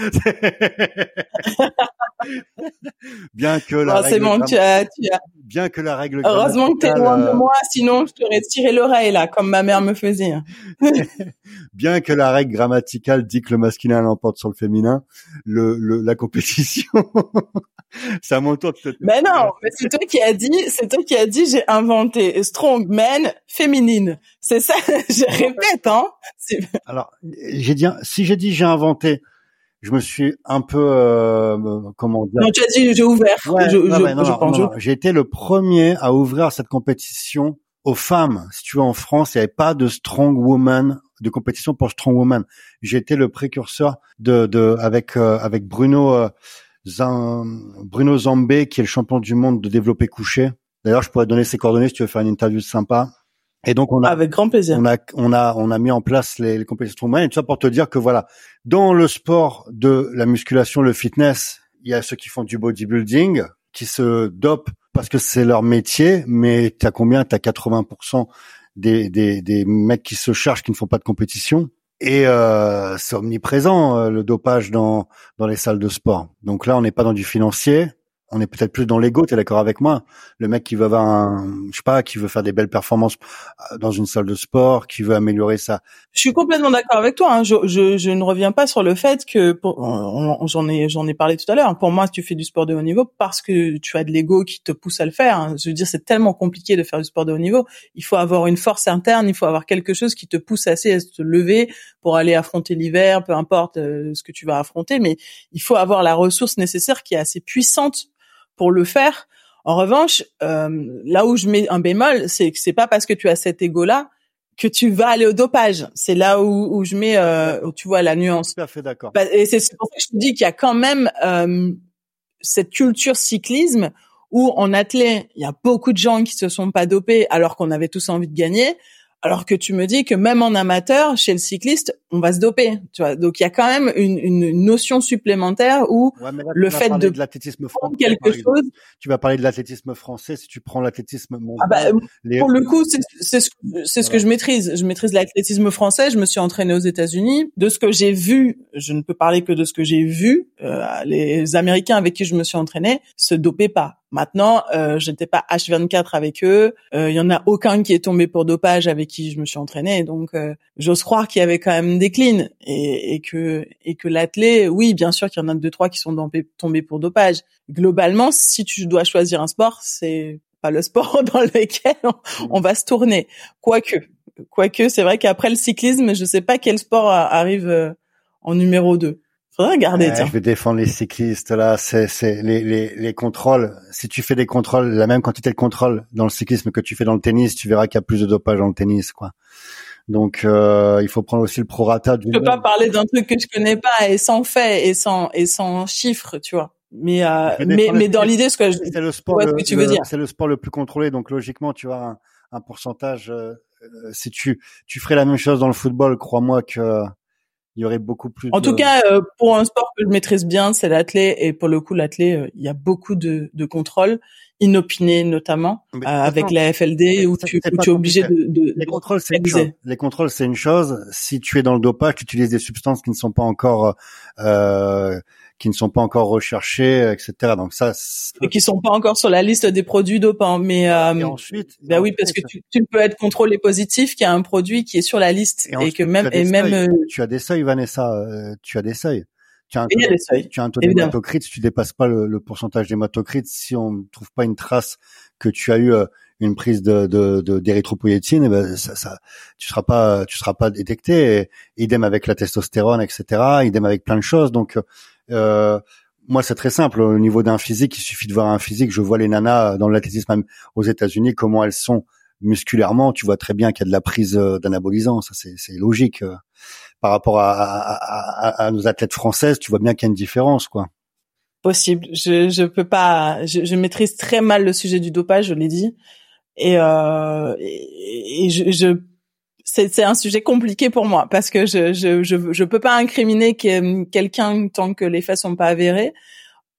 Bien que la règle bon, tu as, tu as... bien que la règle heureusement que t'es loin de moi sinon je t'aurais tiré l'oreille là comme ma mère me faisait *laughs* bien que la règle grammaticale dit que le masculin l'emporte sur le féminin le, le la compétition *laughs* de te... Mais non, mais c'est toi qui as dit, c'est toi qui as dit, j'ai inventé. Strong man féminine. C'est ça, *laughs* je répète, hein. Alors, j'ai dit, si j'ai dit j'ai inventé, je me suis un peu, euh, comment dire. Non, tu as dit j'ai ouvert. Ouais, je, je, j'ai été le premier à ouvrir cette compétition aux femmes. Si tu veux, en France, il n'y avait pas de strong woman de compétition pour strong woman. J'ai été le précurseur de, de avec euh, avec Bruno. Euh, Bruno Zambé, qui est le champion du monde de développer couché. D'ailleurs, je pourrais donner ses coordonnées si tu veux faire une interview sympa. Et donc on a avec grand plaisir. On a on a on a mis en place les, les compétitions moyennes et tout ça pour te dire que voilà, dans le sport de la musculation, le fitness, il y a ceux qui font du bodybuilding qui se dopent parce que c'est leur métier, mais t'as combien? T'as 80% des, des des mecs qui se chargent qui ne font pas de compétition. Et euh, c'est omniprésent euh, le dopage dans dans les salles de sport. Donc là, on n'est pas dans du financier, on est peut-être plus dans l'ego, tu es d'accord avec moi? Le mec qui veut avoir un, je sais pas, qui veut faire des belles performances euh, dans une salle de sport, qui veut améliorer ça. Je suis complètement d'accord avec toi. Hein. Je, je, je, ne reviens pas sur le fait que j'en ai j'en ai parlé tout à l'heure. Pour moi, tu fais du sport de haut niveau parce que tu as de l'ego qui te pousse à le faire. Hein. Je veux dire, c'est tellement compliqué de faire du sport de haut niveau. Il faut avoir une force interne, il faut avoir quelque chose qui te pousse assez à se lever pour aller affronter l'hiver, peu importe euh, ce que tu vas affronter. Mais il faut avoir la ressource nécessaire qui est assez puissante pour le faire. En revanche, euh, là où je mets un bémol, c'est que c'est pas parce que tu as cet ego-là que tu vas aller au dopage. C'est là où, où je mets, euh, où tu vois la nuance. Tout à fait d'accord. Bah, et c'est pour ça que je te dis qu'il y a quand même euh, cette culture cyclisme où en athlète, il y a beaucoup de gens qui se sont pas dopés alors qu'on avait tous envie de gagner. Alors que tu me dis que même en amateur, chez le cycliste, on va se doper, tu vois. Donc il y a quand même une, une notion supplémentaire où le fait de, de l'athlétisme français, quelque chose. Tu vas parler de l'athlétisme français si tu prends l'athlétisme mondial. Ah bah, pour le coup, c'est ce, que je maîtrise. Je maîtrise l'athlétisme français. Je me suis entraîné aux États-Unis. De ce que j'ai vu, je ne peux parler que de ce que j'ai vu. Euh, les Américains avec qui je me suis entraîné se dopaient pas. Maintenant, euh, je n'étais pas H24 avec eux. Il euh, y en a aucun qui est tombé pour dopage avec qui je me suis entraîné. Donc, euh, j'ose croire qu'il y avait quand même des cleans et, et que et que l'athlète, oui, bien sûr qu'il y en a deux trois qui sont tombés pour dopage. Globalement, si tu dois choisir un sport, c'est pas le sport *laughs* dans lequel on, va se tourner. Quoique, quoique, c'est vrai qu'après le cyclisme, je sais pas quel sport arrive euh, en numéro 2. Faudrait regarder, tiens. Je vais défendre les cyclistes là. C'est, c'est les, les, les contrôles. Si tu fais des contrôles, la même quantité de contrôles dans le cyclisme que tu fais dans le tennis, tu verras qu'il y a plus de dopage dans le tennis, quoi. Donc, euh, il faut prendre aussi le prorata. Du je peux pas parler d'un truc que je connais pas et sans fait et sans et sans chiffres, tu vois. Mais euh, mais mais dans l'idée, ce que je, c'est le sport, le, tu veux dire. C'est le sport le plus contrôlé, donc logiquement, tu as un, un pourcentage. Euh, si tu tu ferais la même chose dans le football, crois-moi que il y aurait beaucoup plus. En tout cas, euh, pour un sport que je maîtrise bien, c'est l'athlé, et pour le coup, l'athlé, euh, il y a beaucoup de, de contrôles inopinés notamment euh, avec la FLD où tu, où tu es obligé de, de, les contrôles c'est une chose. les contrôles c'est une chose si tu es dans le dopage tu utilises des substances qui ne sont pas encore euh, qui ne sont pas encore recherchés, etc. Donc ça, et qui sont pas encore sur la liste des produits dopants. Mais euh, et ensuite, ben oui, parce que tu, tu peux être contrôlé positif qu'il y a un produit qui est sur la liste et, que même et même euh, tu as des seuils, Vanessa, tu as des seuils. Tu as un, taux, tu as un taux d'hématocrite, si tu dépasses pas le, le pourcentage d'hématocrite, si on ne trouve pas une trace que tu as eu euh, une prise de d'érythropoïétine, de, eh ben ça, ça, tu seras pas tu seras pas détecté. Et, idem avec la testostérone, etc. Idem avec plein de choses. Donc euh, moi, c'est très simple. Au niveau d'un physique, il suffit de voir un physique. Je vois les nanas dans l'athlétisme même aux États-Unis, comment elles sont musculairement. Tu vois très bien qu'il y a de la prise euh, d'anabolisant. Ça, c'est logique. Par rapport à, à, à, nos athlètes françaises, tu vois bien qu'il y a une différence, quoi. Possible. Je je peux pas. Je, je maîtrise très mal le sujet du dopage. Je l'ai dit. Et, euh, et, je c'est un sujet compliqué pour moi parce que je je je, je peux pas incriminer quelqu'un tant que les faits sont pas avérés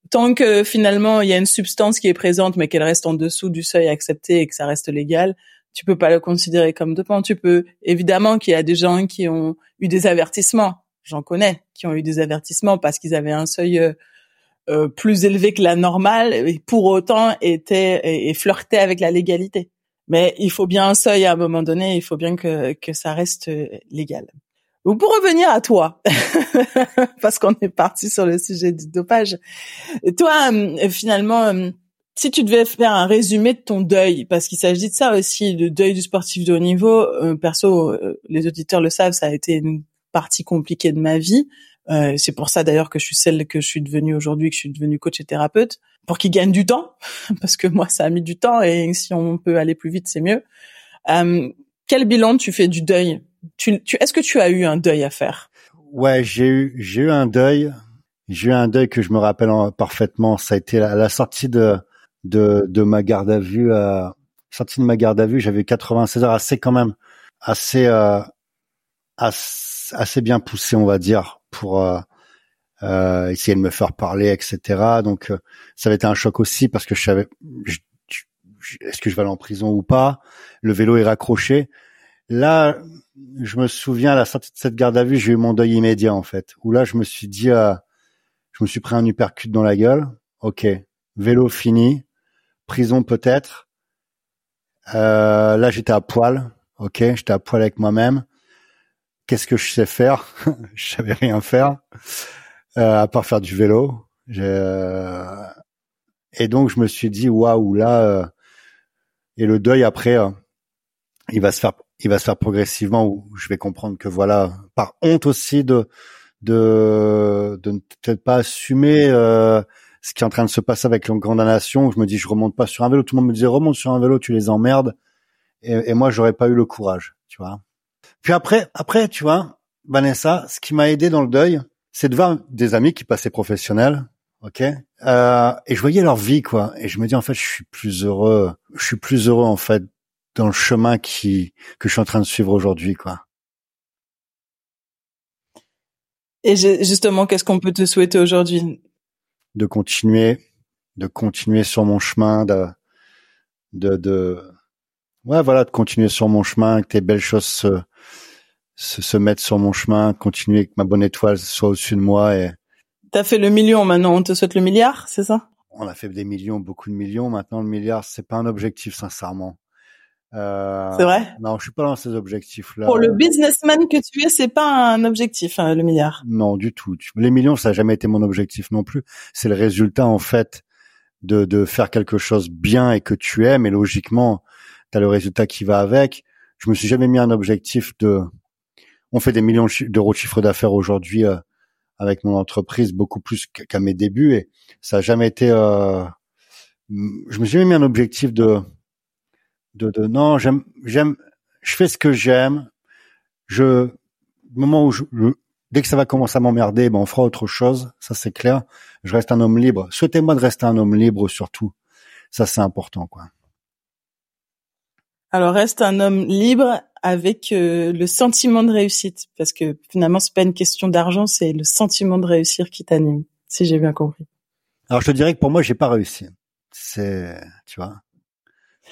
tant que finalement il y a une substance qui est présente mais qu'elle reste en dessous du seuil accepté et que ça reste légal tu peux pas le considérer comme dopant tu peux évidemment qu'il y a des gens qui ont eu des avertissements j'en connais qui ont eu des avertissements parce qu'ils avaient un seuil euh, euh, plus élevé que la normale et pour autant étaient et, flirtaient avec la légalité mais il faut bien un seuil à un moment donné, il faut bien que, que ça reste euh, légal. pour revenir à toi, *laughs* parce qu'on est parti sur le sujet du dopage, toi, euh, finalement, si tu devais faire un résumé de ton deuil, parce qu'il s'agit de ça aussi, le deuil du sportif de haut niveau, perso, les auditeurs le savent, ça a été une partie compliquée de ma vie. Euh, c'est pour ça d'ailleurs que je suis celle que je suis devenue aujourd'hui, que je suis devenue coach et thérapeute, pour qu'ils gagnent du temps, *laughs* parce que moi ça a mis du temps et si on peut aller plus vite c'est mieux. Euh, quel bilan tu fais du deuil? Tu, tu, Est-ce que tu as eu un deuil à faire? Ouais, j'ai eu j'ai eu un deuil. J'ai eu un deuil que je me rappelle parfaitement. Ça a été la sortie de, de de ma garde à vue. Euh, sortie de ma garde à vue, j'avais 96 heures, assez quand même, assez, euh, assez assez bien poussé, on va dire, pour euh, euh, essayer de me faire parler, etc. Donc euh, ça avait été un choc aussi parce que je savais est-ce que je vais aller en prison ou pas? Le vélo est raccroché. Là, je me souviens à la sortie de cette garde à vue, j'ai eu mon deuil immédiat en fait. Où là, je me suis dit, euh, je me suis pris un uppercut dans la gueule. Ok, vélo fini, prison peut-être. Euh, là, j'étais à poil. Ok, j'étais à poil avec moi-même qu'est-ce que je sais faire? *laughs* Je savais rien faire euh, à part faire du vélo. Euh... Et donc je me suis dit waouh là et le deuil après il va se faire il va se faire progressivement où je vais comprendre que voilà par honte aussi de de de ne peut-être pas assumer ce qui est en train de se passer avec la condamnation. Je me dis je remonte pas sur un vélo. Tout le monde me disait remonte sur un vélo, tu les emmerdes. Et, et moi j'aurais pas eu le courage, tu vois. Puis après, après, tu vois, Vanessa, ce qui m'a aidé dans le deuil, c'est de voir des amis qui passaient professionnels, ok, euh, et je voyais leur vie, quoi. Et je me dis en fait, je suis plus heureux, je suis plus heureux en fait dans le chemin qui que je suis en train de suivre aujourd'hui, quoi. Et justement, qu'est-ce qu'on peut te souhaiter aujourd'hui? De continuer, de continuer sur mon chemin, de, de, de, ouais, voilà, de continuer sur mon chemin, que tes belles choses se, se, se, mettre sur mon chemin, continuer que ma bonne étoile soit au-dessus de moi. Et t'as fait le million maintenant, on te souhaite le milliard, c'est ça? On a fait des millions, beaucoup de millions. Maintenant, le milliard, c'est pas un objectif, sincèrement. Euh, c'est vrai Non, je suis pas dans ces objectifs-là. Pour le businessman que tu es, c'est pas un objectif, hein, le milliard. Non, du tout. Les millions, ça a jamais été mon objectif non plus. C'est le résultat, en fait, de, de faire quelque chose bien et que tu aimes. Et logiquement, tu as le résultat qui va avec. Je me suis jamais mis un objectif de on fait des millions d'euros de chiffre d'affaires aujourd'hui euh, avec mon entreprise, beaucoup plus qu'à mes débuts, et ça a jamais été. Euh, je me suis jamais mis un objectif de de, de non, j'aime, j'aime, je fais ce que j'aime. Je, moment où je, dès que ça va commencer à m'emmerder, ben on fera autre chose. Ça c'est clair. Je reste un homme libre. Souhaitez-moi de rester un homme libre surtout. Ça c'est important, quoi. Alors reste un homme libre avec euh, le sentiment de réussite, parce que finalement c'est pas une question d'argent, c'est le sentiment de réussir qui t'anime, si j'ai bien compris. Alors je te dirais que pour moi j'ai pas réussi. C'est, tu vois.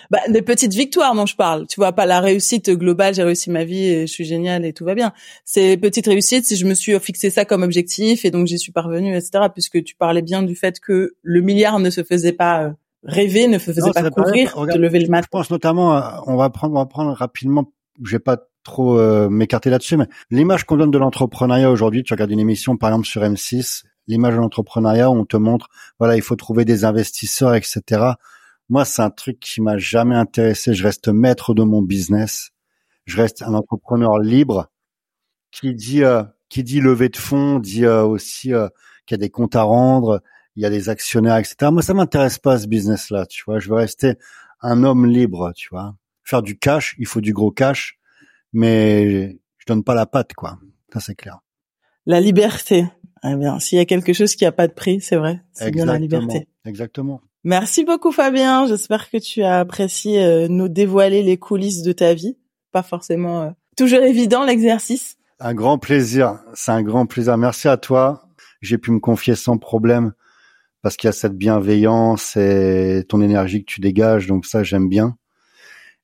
Bah, des petites victoires dont je parle. Tu vois, pas la réussite globale, j'ai réussi ma vie et je suis géniale et tout va bien. C'est petites réussites si je me suis fixé ça comme objectif et donc j'y suis parvenue, etc. Puisque tu parlais bien du fait que le milliard ne se faisait pas euh, rêver, ne faisait pas courir, de lever le matin. Je pense notamment, euh, on va prendre, on va prendre rapidement, je vais pas trop euh, m'écarter là-dessus, mais l'image qu'on donne de l'entrepreneuriat aujourd'hui, tu regardes une émission par exemple sur M6, l'image de l'entrepreneuriat, on te montre, voilà, il faut trouver des investisseurs, etc. Moi, c'est un truc qui m'a jamais intéressé. Je reste maître de mon business. Je reste un entrepreneur libre qui dit euh, qui dit lever de fonds, dit euh, aussi euh, qu'il y a des comptes à rendre, il y a des actionnaires, etc. Moi, ça m'intéresse pas ce business-là. Tu vois, je veux rester un homme libre. Tu vois, faire du cash, il faut du gros cash, mais je donne pas la patte, quoi. Ça, c'est clair. La liberté. Eh bien, s'il y a quelque chose qui a pas de prix, c'est vrai, c'est bien la liberté. Exactement. Merci beaucoup Fabien. J'espère que tu as apprécié euh, nous dévoiler les coulisses de ta vie. Pas forcément euh, toujours évident l'exercice. Un grand plaisir. C'est un grand plaisir. Merci à toi. J'ai pu me confier sans problème parce qu'il y a cette bienveillance et ton énergie que tu dégages. Donc ça, j'aime bien.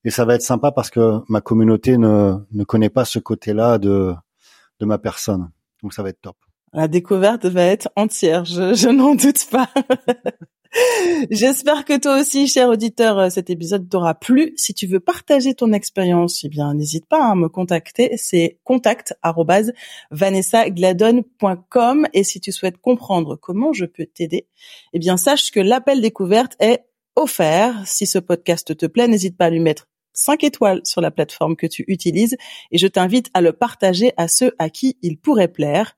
Et ça va être sympa parce que ma communauté ne, ne connaît pas ce côté-là de, de ma personne. Donc ça va être top. La découverte va être entière, je, je n'en doute pas. *laughs* J'espère que toi aussi, cher auditeur, euh, cet épisode t'aura plu. Si tu veux partager ton expérience, eh bien, n'hésite pas à me contacter. C'est contact@vanessagladon.com. Et si tu souhaites comprendre comment je peux t'aider, eh bien, sache que l'appel découverte est offert. Si ce podcast te plaît, n'hésite pas à lui mettre 5 étoiles sur la plateforme que tu utilises et je t'invite à le partager à ceux à qui il pourrait plaire.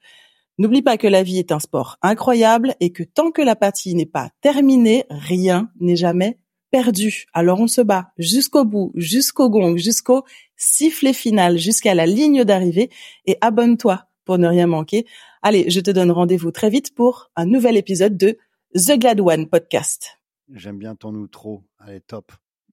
N'oublie pas que la vie est un sport incroyable et que tant que la partie n'est pas terminée, rien n'est jamais perdu. Alors on se bat jusqu'au bout, jusqu'au gong, jusqu'au sifflet final, jusqu'à la ligne d'arrivée et abonne-toi pour ne rien manquer. Allez, je te donne rendez-vous très vite pour un nouvel épisode de The Glad One podcast. J'aime bien ton outro. Allez, top.